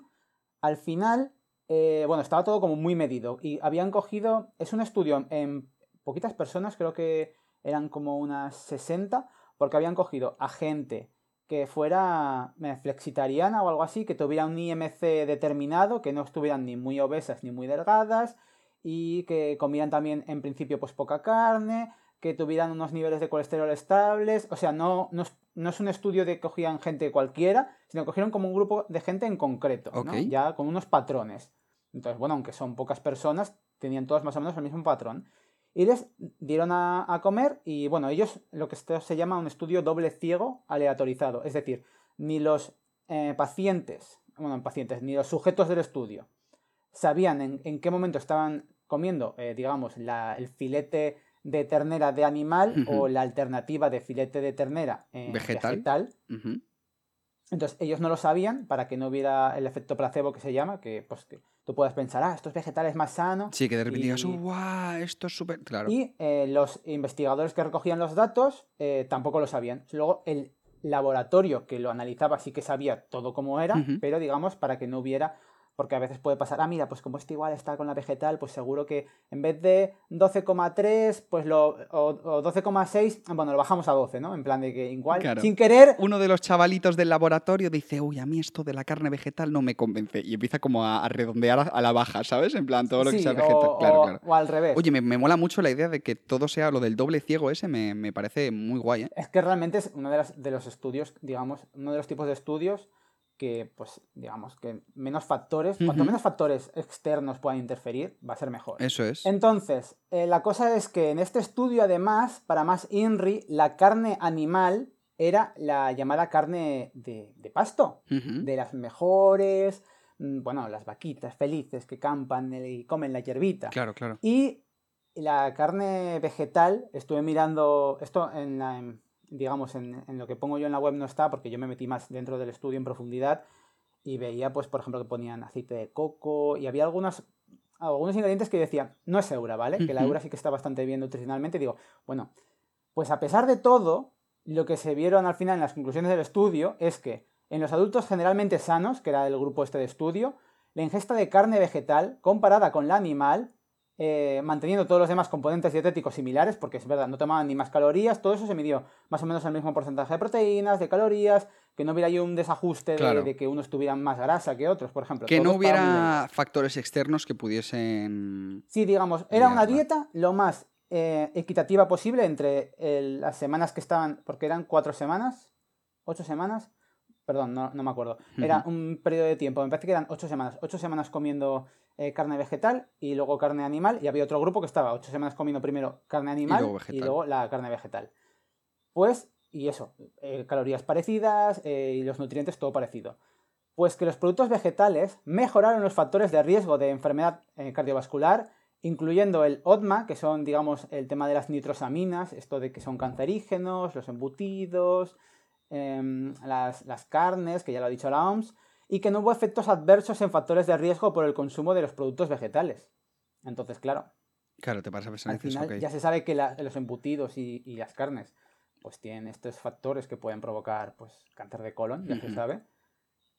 al final eh, bueno, estaba todo como muy medido y habían cogido, es un estudio en poquitas personas, creo que eran como unas 60, porque habían cogido a gente que fuera flexitariana o algo así, que tuviera un IMC determinado, que no estuvieran ni muy obesas ni muy delgadas y que comieran también en principio pues poca carne, que tuvieran unos niveles de colesterol estables, o sea, no, no, es un estudio de que cogían gente cualquiera, sino que cogieron como un grupo de gente en concreto, ya con unos patrones. Entonces, bueno, aunque son pocas personas, tenían todas más o menos el mismo patrón. Y les dieron a, comer y, bueno, ellos lo que se llama un estudio doble ciego aleatorizado. Es decir, ni los eh, pacientes, bueno, pacientes, ni los sujetos del estudio sabían en, qué momento estaban comiendo, eh, digamos, el filete de ternera de animal o la alternativa de filete de ternera eh, vegetal. Entonces ellos no lo sabían para que no hubiera el efecto placebo que se llama, que pues que tú puedas pensar, ah, esto es vegetal, es más sano. Sí, que de repente digas, ¡guau! Esto es súper. Claro. Y eh, los investigadores que recogían los datos eh, tampoco lo sabían. Luego el laboratorio que lo analizaba sí que sabía todo cómo era, pero digamos para que no hubiera porque a veces puede pasar, ah, mira, pues como este igual está con la vegetal, pues seguro que en vez de 12,3, pues lo, o, 12,6, bueno, lo bajamos a 12, ¿no? En plan de que igual, sin querer... Uno de los chavalitos del laboratorio dice, uy, a mí esto de la carne vegetal no me convence. Y empieza como a, redondear a la baja, ¿sabes? En plan, todo lo que sea vegetal. claro, claro. O al revés. Oye, me, mola mucho la idea de que todo sea lo del doble ciego ese, me, parece muy guay, ¿eh? Es que realmente es uno de, de los estudios, digamos, uno de los tipos de estudios que, pues, digamos, que menos factores, cuanto menos factores externos puedan interferir, va a ser mejor. Eso es. Entonces, eh, la cosa es que en este estudio, además, para más INRI, la carne animal era la llamada carne de, pasto, de las mejores, mm, bueno, las vaquitas felices que campan y comen la hierbita. Claro, claro. Y la carne vegetal, estuve mirando esto en la digamos, en, en, lo que pongo yo en la web no está, porque yo me metí más dentro del estudio en profundidad y veía, pues, por ejemplo, que ponían aceite de coco y había algunas, algunos ingredientes que decían, no es eura, ¿vale? Que la eura sí que está bastante bien nutricionalmente. digo, bueno, pues a pesar de todo, lo que se vieron al final en las conclusiones del estudio es que en los adultos generalmente sanos, que era el grupo este de estudio, la ingesta de carne vegetal comparada con la animal, eh, manteniendo todos los demás componentes dietéticos similares, porque es verdad, no tomaban ni más calorías, todo eso se midió más o menos el mismo porcentaje de proteínas, de calorías, que no hubiera ahí un desajuste de, que unos tuvieran más grasa que otros, por ejemplo. Que no hubiera factores externos que pudiesen... Sí, digamos, era una dieta lo más eh, equitativa posible entre las semanas que estaban, porque eran cuatro semanas, ocho semanas, perdón, no, me acuerdo. Era un periodo de tiempo, me parece que eran ocho semanas. Ocho semanas comiendo eh, carne vegetal y luego carne animal. Y había otro grupo que estaba ocho semanas comiendo primero carne animal y luego, la carne vegetal. Pues, y eso, eh, calorías parecidas eh, y los nutrientes todo parecido. Pues que los productos vegetales mejoraron los factores de riesgo de enfermedad cardiovascular, incluyendo el ODMA, que son, digamos, el tema de las nitrosaminas, esto de que son cancerígenos, los embutidos, Em, las, carnes, que ya lo ha dicho la OMS, y que no hubo efectos adversos en factores de riesgo por el consumo de los productos vegetales. Entonces, claro. Claro, te pasa Al final ya se sabe que los embutidos y, las carnes pues tienen estos factores que pueden provocar pues cáncer de colon, ya se sabe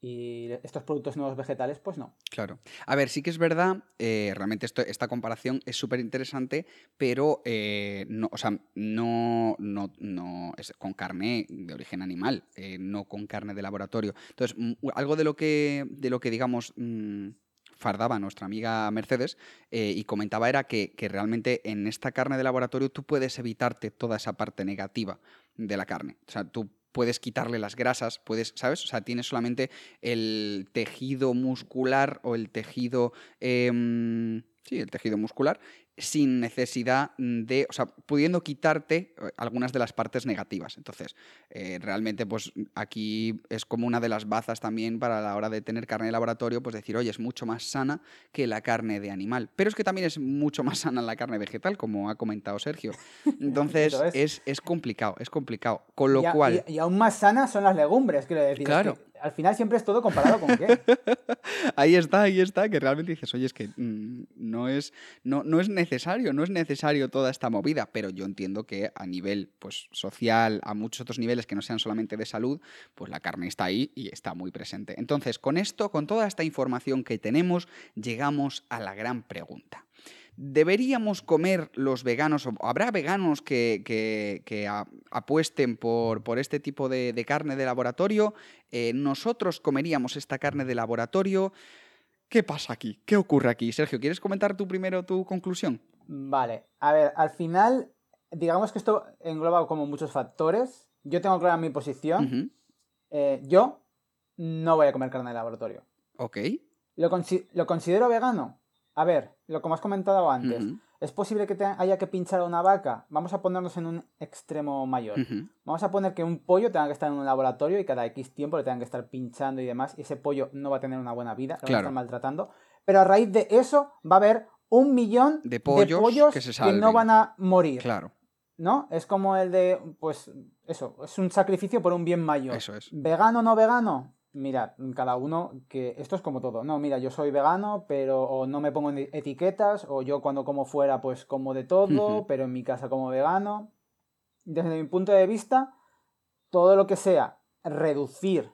y estos productos nuevos vegetales, pues no. Claro. A ver, sí que es verdad, eh, realmente esto, esta comparación es súper interesante, pero eh, no, o sea, no, no, no es con carne de origen animal, eh, no con carne de laboratorio. Entonces, algo de lo que, de lo que digamos, mm, fardaba nuestra amiga Mercedes y comentaba era que, que realmente en esta carne de laboratorio tú puedes evitarte toda esa parte negativa de la carne. O sea, tú puedes quitarle las grasas, puedes, ¿sabes? O sea, tienes solamente el tejido muscular o el tejido... Em, sí, el tejido muscular, sin necesidad de, o sea, pudiendo quitarte eh, algunas de las partes negativas. Entonces, eh, realmente, pues aquí es como una de las bazas también para la hora de tener carne de laboratorio, pues decir, oye, es mucho más sana que la carne de animal. Pero es que también es mucho más sana la carne vegetal, como ha comentado Sergio. Entonces, es. Es, complicado, es complicado. Con lo cual... Y, aún más sanas son las legumbres, quiero decir. Claro al final siempre es todo comparado con qué. ahí está, ahí está, que realmente dices, oye, es que mm, no, es, no, no es necesario, no es necesario toda esta movida, pero yo entiendo que a nivel pues, social, a muchos otros niveles que no sean solamente de salud, pues la carne está ahí y está muy presente. Entonces, con esto, con toda esta información que tenemos, llegamos a la gran pregunta. ¿Deberíamos comer los veganos? ¿Habrá veganos que, apuesten por, por, este tipo de, carne de laboratorio? Eh, ¿Nosotros comeríamos esta carne de laboratorio? ¿Qué pasa aquí? ¿Qué ocurre aquí? Sergio, ¿quieres comentar tú primero tu conclusión? Vale, a ver, al final, digamos que esto engloba como muchos factores. Yo tengo clara mi posición. Eh, yo no voy a comer carne de laboratorio. Ok. ¿Lo, ¿Lo considero vegano? A ver, lo como has comentado antes, ¿es posible que haya que pinchar a una vaca? Vamos a ponernos en un extremo mayor. Vamos a poner que un pollo tenga que estar en un laboratorio y cada X tiempo le tengan que estar pinchando y demás, y ese pollo no va a tener una buena vida, lo van a estar maltratando. Pero a raíz de eso va a haber un millón de pollos, que, no van a morir. Claro. ¿No? Es como el de, pues, eso, es un sacrificio por un bien mayor. Eso es. ¿Vegano o no vegano? Mira, cada uno que esto es como todo. No, mira, yo soy vegano, pero o no me pongo en etiquetas, o yo cuando como fuera, pues como de todo, pero en mi casa como vegano. Desde mi punto de vista, todo lo que sea reducir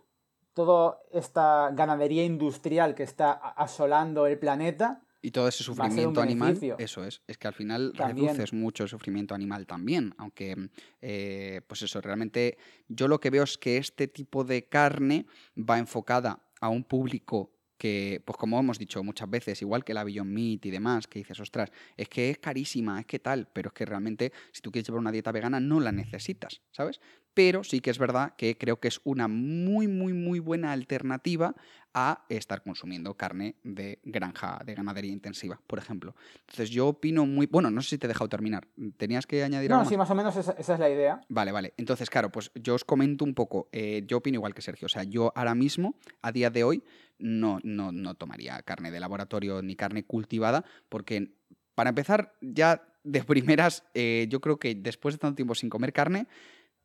toda esta ganadería industrial que está asolando el planeta, y todo ese sufrimiento animal, eso es, es que al final reduces mucho el sufrimiento animal también, aunque, eh, pues eso, realmente yo lo que veo es que este tipo de carne va enfocada a un público que, pues como hemos dicho muchas veces, igual que la Beyond Meat y demás, que dices, ostras, es que es carísima, es que tal, pero es que realmente si tú quieres llevar una dieta vegana no la necesitas, ¿sabes? Pero sí que es verdad que creo que es una muy, muy, muy buena alternativa a estar consumiendo carne de granja, de ganadería intensiva, por ejemplo. Entonces yo opino muy... Bueno, no sé si te he dejado terminar. ¿Tenías que añadir algo? No, sí, más o menos esa, es la idea. Vale, vale. Entonces, claro, pues yo os comento un poco. Eh, yo opino igual que Sergio. O sea, yo ahora mismo, a día de hoy, no, no, no tomaría carne de laboratorio ni carne cultivada, porque para empezar, ya de primeras, eh, yo creo que después de tanto tiempo sin comer carne,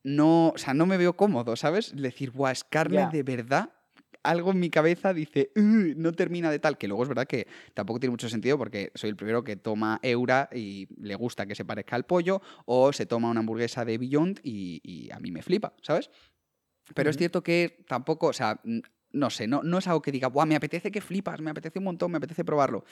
no, o sea, no me veo cómodo, ¿sabes? Decir, guau, es carne de verdad. Algo en mi cabeza dice, no termina de tal, que luego es verdad que tampoco tiene mucho sentido porque soy el primero que toma Eura y le gusta que se parezca al pollo, o se toma una hamburguesa de Beyond y, a mí me flipa, ¿sabes? Pero es cierto que tampoco, o sea, no sé, no, no es algo que diga, guau, me apetece que flipas, me apetece un montón, me apetece probarlo.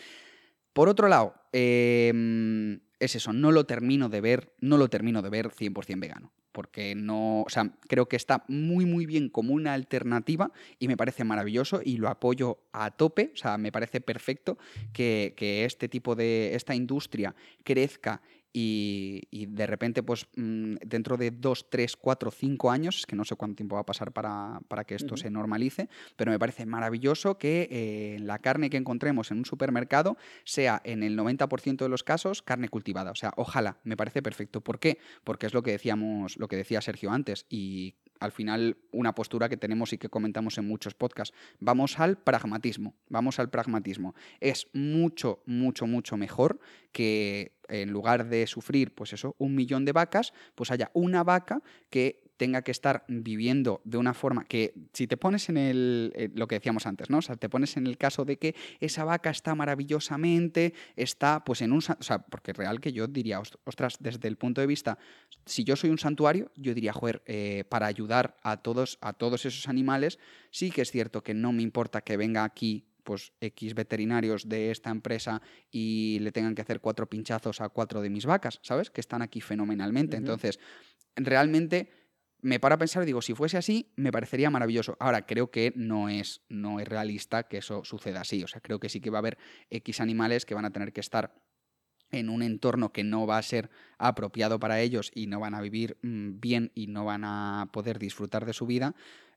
Por otro lado, eh, es eso, no lo termino de ver, no lo termino de ver 100% vegano, porque no, o sea, creo que está muy muy bien como una alternativa y me parece maravilloso y lo apoyo a tope, o sea, me parece perfecto que, que este tipo de, esta industria crezca y, de repente, pues mm, dentro de dos, tres, cuatro, cinco años, es que no sé cuánto tiempo va a pasar para, que esto se normalice, pero me parece maravilloso que eh, la carne que encontremos en un supermercado sea en el 90% de los casos carne cultivada. O sea, ojalá, me parece perfecto. ¿Por qué? Porque es lo que decíamos, lo que decía Sergio antes, y al final una postura que tenemos y que comentamos en muchos podcasts. Vamos al pragmatismo, vamos al pragmatismo. Es mucho, mucho, mucho mejor que en lugar de sufrir, pues eso, un millón de vacas, pues haya una vaca que tenga que estar viviendo de una forma que, si te pones en el, eh, lo que decíamos antes, ¿no? O sea, te pones en el caso de que esa vaca está maravillosamente, está pues en un, o sea, porque real que yo diría, ostras, desde el punto de vista, si yo soy un santuario, yo diría, joder, eh, para ayudar a todos, a todos esos animales, sí que es cierto que no me importa que venga aquí pues X veterinarios de esta empresa y le tengan que hacer cuatro pinchazos a cuatro de mis vacas, ¿sabes? Que están aquí fenomenalmente. Entonces, realmente me para a pensar y digo, si fuese así, me parecería maravilloso. Ahora, creo que no es, no es realista que eso suceda así. O sea, creo que sí que va a haber X animales que van a tener que estar en un entorno que no va a ser apropiado para ellos y no van a vivir mm, bien y no van a poder disfrutar de su vida,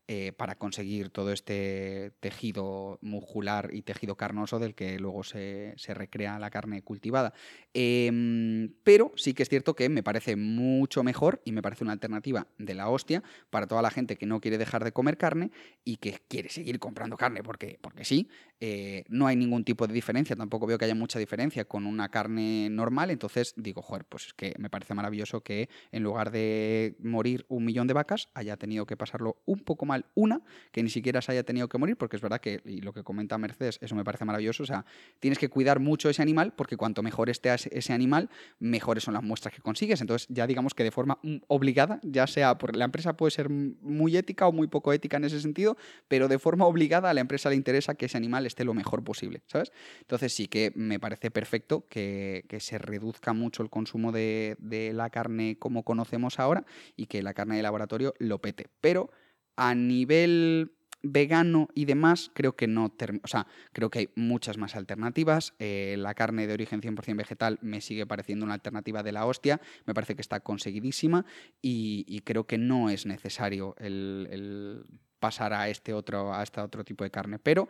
eh, para conseguir todo este tejido muscular y tejido carnoso del que luego se, recrea la carne cultivada. Em, pero sí que es cierto que me parece mucho mejor y me parece una alternativa de la hostia para toda la gente que no quiere dejar de comer carne y que quiere seguir comprando carne porque, porque sí. Eh, no hay ningún tipo de diferencia, tampoco veo que haya mucha diferencia con una carne normal, entonces digo, joder, pues es que me parece maravilloso que en lugar de morir un millón de vacas haya tenido que pasarlo un poco más una, que ni siquiera se haya tenido que morir, porque es verdad que, lo que comenta Mercedes, eso me parece maravilloso, o sea, tienes que cuidar mucho ese animal, porque cuanto mejor esté ese animal, mejores son las muestras que consigues. Entonces, ya digamos que de forma mm, obligada, ya sea porque la empresa puede ser muy ética o muy poco ética en ese sentido, pero de forma obligada a la empresa le interesa que ese animal esté lo mejor posible, ¿sabes? Entonces sí que me parece perfecto que, se reduzca mucho el consumo de, de la carne como conocemos ahora y que la carne de laboratorio lo pete. Pero a nivel vegano y demás, creo que no, o sea, creo que hay muchas más alternativas. Eh, la carne de origen 100% vegetal me sigue pareciendo una alternativa de la hostia, me parece que está conseguidísima y, creo que no es necesario el, pasar a este otro, a este otro tipo de carne, pero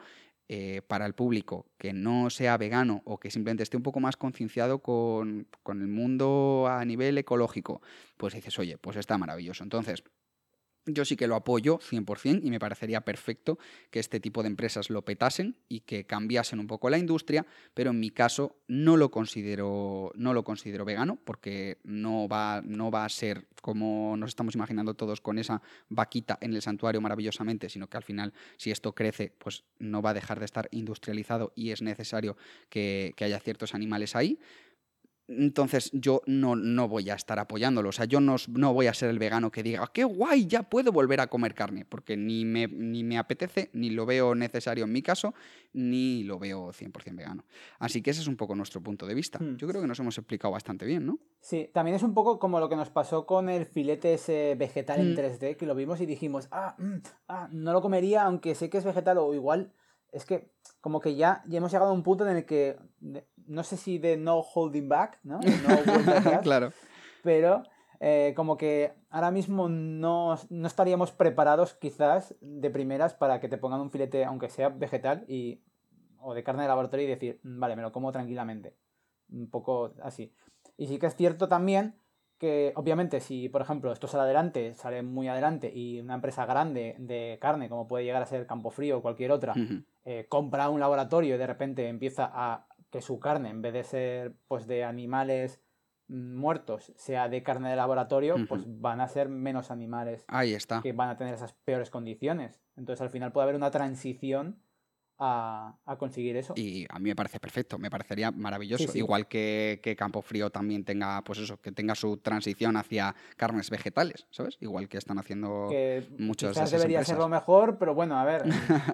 eh, para el público que no sea vegano o que simplemente esté un poco más concienciado con, con el mundo a nivel ecológico, pues dices, oye, pues está maravilloso. Entonces, yo sí que lo apoyo 100% y me parecería perfecto que este tipo de empresas lo petasen y que cambiasen un poco la industria, pero en mi caso no lo considero, no lo considero vegano porque no va, no va a ser como nos estamos imaginando todos con esa vaquita en el santuario maravillosamente, sino que al final si esto crece pues no va a dejar de estar industrializado y es necesario que, que haya ciertos animales ahí. Entonces yo no, no, voy a estar apoyándolo. O sea, yo no, no, voy a ser el vegano que diga, qué guay, ya puedo volver a comer carne, porque ni me, ni me apetece, ni lo veo necesario en mi caso, ni lo veo 100% vegano. Así que ese es un poco nuestro punto de vista. Hmm. Yo creo que nos hemos explicado bastante bien, ¿no? Sí, también es un poco como lo que nos pasó con el filete ese vegetal en 3D, hmm. que lo vimos y dijimos, ah, mm, ah, no lo comería aunque sé que es vegetal o igual. Es que como que ya, ya hemos llegado a un punto en el que no sé si de no holding back, ¿no? claro. Pero eh, como que ahora mismo no, estaríamos preparados quizás de primeras para que te pongan un filete, aunque sea vegetal y, o de carne de laboratorio y decir, mm, vale, me lo como tranquilamente. Un poco así. Y sí que es cierto también que obviamente si, por ejemplo, esto sale adelante, sale muy adelante y una empresa grande de carne, como puede llegar a ser Campo Frío o cualquier otra, eh, compra un laboratorio y de repente empieza a que su carne, en vez de ser pues de animales mm, muertos sea de carne de laboratorio, pues van a ser menos animales Ahí está. que van a tener esas peores condiciones. Entonces al final puede haber una transición a, a conseguir eso. Y a mí me parece perfecto, me parecería maravilloso. Sí, sí. Igual que, que Campo Frío también tenga, pues eso, que tenga su transición hacia carnes vegetales, ¿sabes? Igual que están haciendo que muchas de quizás esas debería empresas. ser lo mejor, pero bueno, a ver,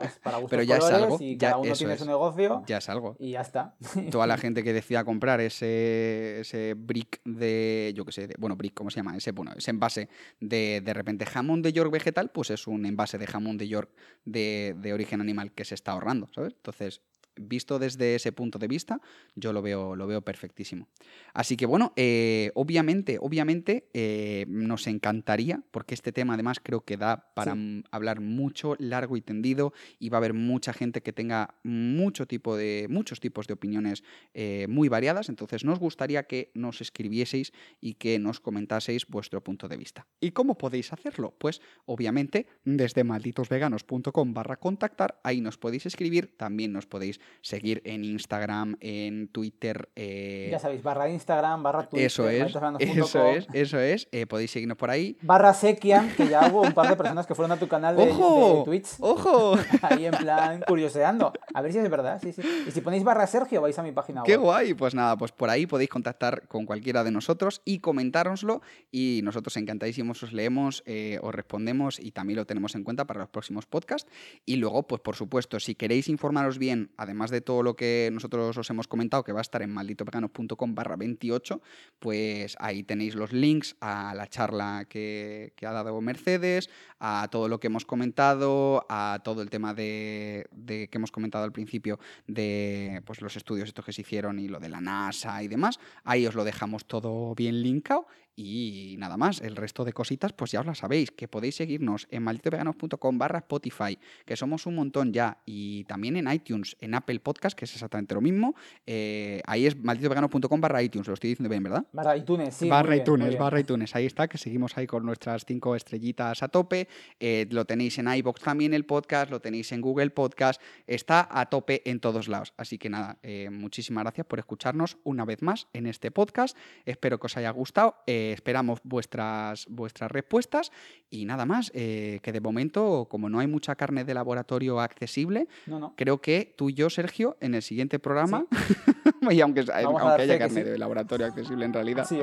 es para gustos Pero ya es algo, y ya cada uno tiene es. su negocio Ya es algo. y ya está. Toda la gente que decida comprar ese, ese brick de, yo qué sé, de- bueno, brick, ¿cómo se llama? Ese, bueno, ese envase de de repente jamón de York vegetal, pues es un envase de jamón de York de, de origen animal que se está ahorrando, ¿sabes? Entonces, visto desde ese punto de vista, yo lo veo, lo veo perfectísimo. Así que bueno, eh, obviamente, obviamente eh, nos encantaría, porque este tema además creo que da para Sí. hablar mucho, largo y tendido, y va a haber mucha gente que tenga mucho tipo de, muchos tipos de opiniones eh, muy variadas. Entonces, nos gustaría que nos escribieseis y que nos comentaseis vuestro punto de vista. ¿Y cómo podéis hacerlo? Pues obviamente desde malditosveganos.com barra contactar, ahí nos podéis escribir, también nos podéis seguir en Instagram, en Twitter. eh, ya sabéis, barra Instagram, barra Twitter, eso es, eso es, eso es. eh, podéis seguirnos por ahí. Barra Sekian, que ya hubo un par de personas que fueron a tu canal de, de. Twitch. ¡Ojo! Ahí en plan curioseando. A ver si es verdad, sí, sí. Y si ponéis barra Sergio, vais a mi página ¡Qué web. guay! Pues nada, pues por ahí podéis contactar con cualquiera de nosotros y comentárnoslo y nosotros encantadísimos os leemos, eh, os respondemos y también lo tenemos en cuenta para los próximos podcasts. Y luego, pues por supuesto, si queréis informaros bien, además de todo lo que nosotros os hemos comentado, que va a estar en malditoveganos.com barra 28, pues ahí tenéis los links a la charla que, que ha dado Mercedes, a todo lo que hemos comentado, a todo el tema de, de que hemos comentado al principio de pues, los estudios estos que se hicieron y lo de la NASA y demás. Ahí os lo dejamos todo bien linkado y nada más. El resto de cositas, pues ya os las sabéis, que podéis seguirnos en malditoveganos.com barra Spotify, que somos un montón ya, y también en iTunes, en Apple Podcast, que es exactamente lo mismo. Eh, ahí es malditoveganos.com barra iTunes, lo estoy diciendo bien, ¿verdad? Barra iTunes, sí. barra bien, iTunes, barra iTunes, ahí está, que seguimos ahí con nuestras cinco estrellitas a tope. Eh, lo tenéis en iBox también el podcast, lo tenéis en Google Podcast, está a tope en todos lados. Así que nada, eh, muchísimas gracias por escucharnos una vez más en este podcast. Espero que os haya gustado, eh, eh, esperamos vuestras, vuestras respuestas y nada más, eh, que de momento, como no hay mucha carne de laboratorio accesible, creo que tú y yo, Sergio, en el siguiente programa, y aunque, aunque haya carne de laboratorio accesible en realidad, sí,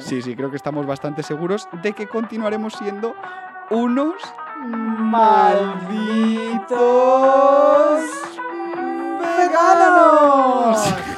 sí, sí, creo que estamos bastante seguros de que continuaremos siendo unos malditos veganos.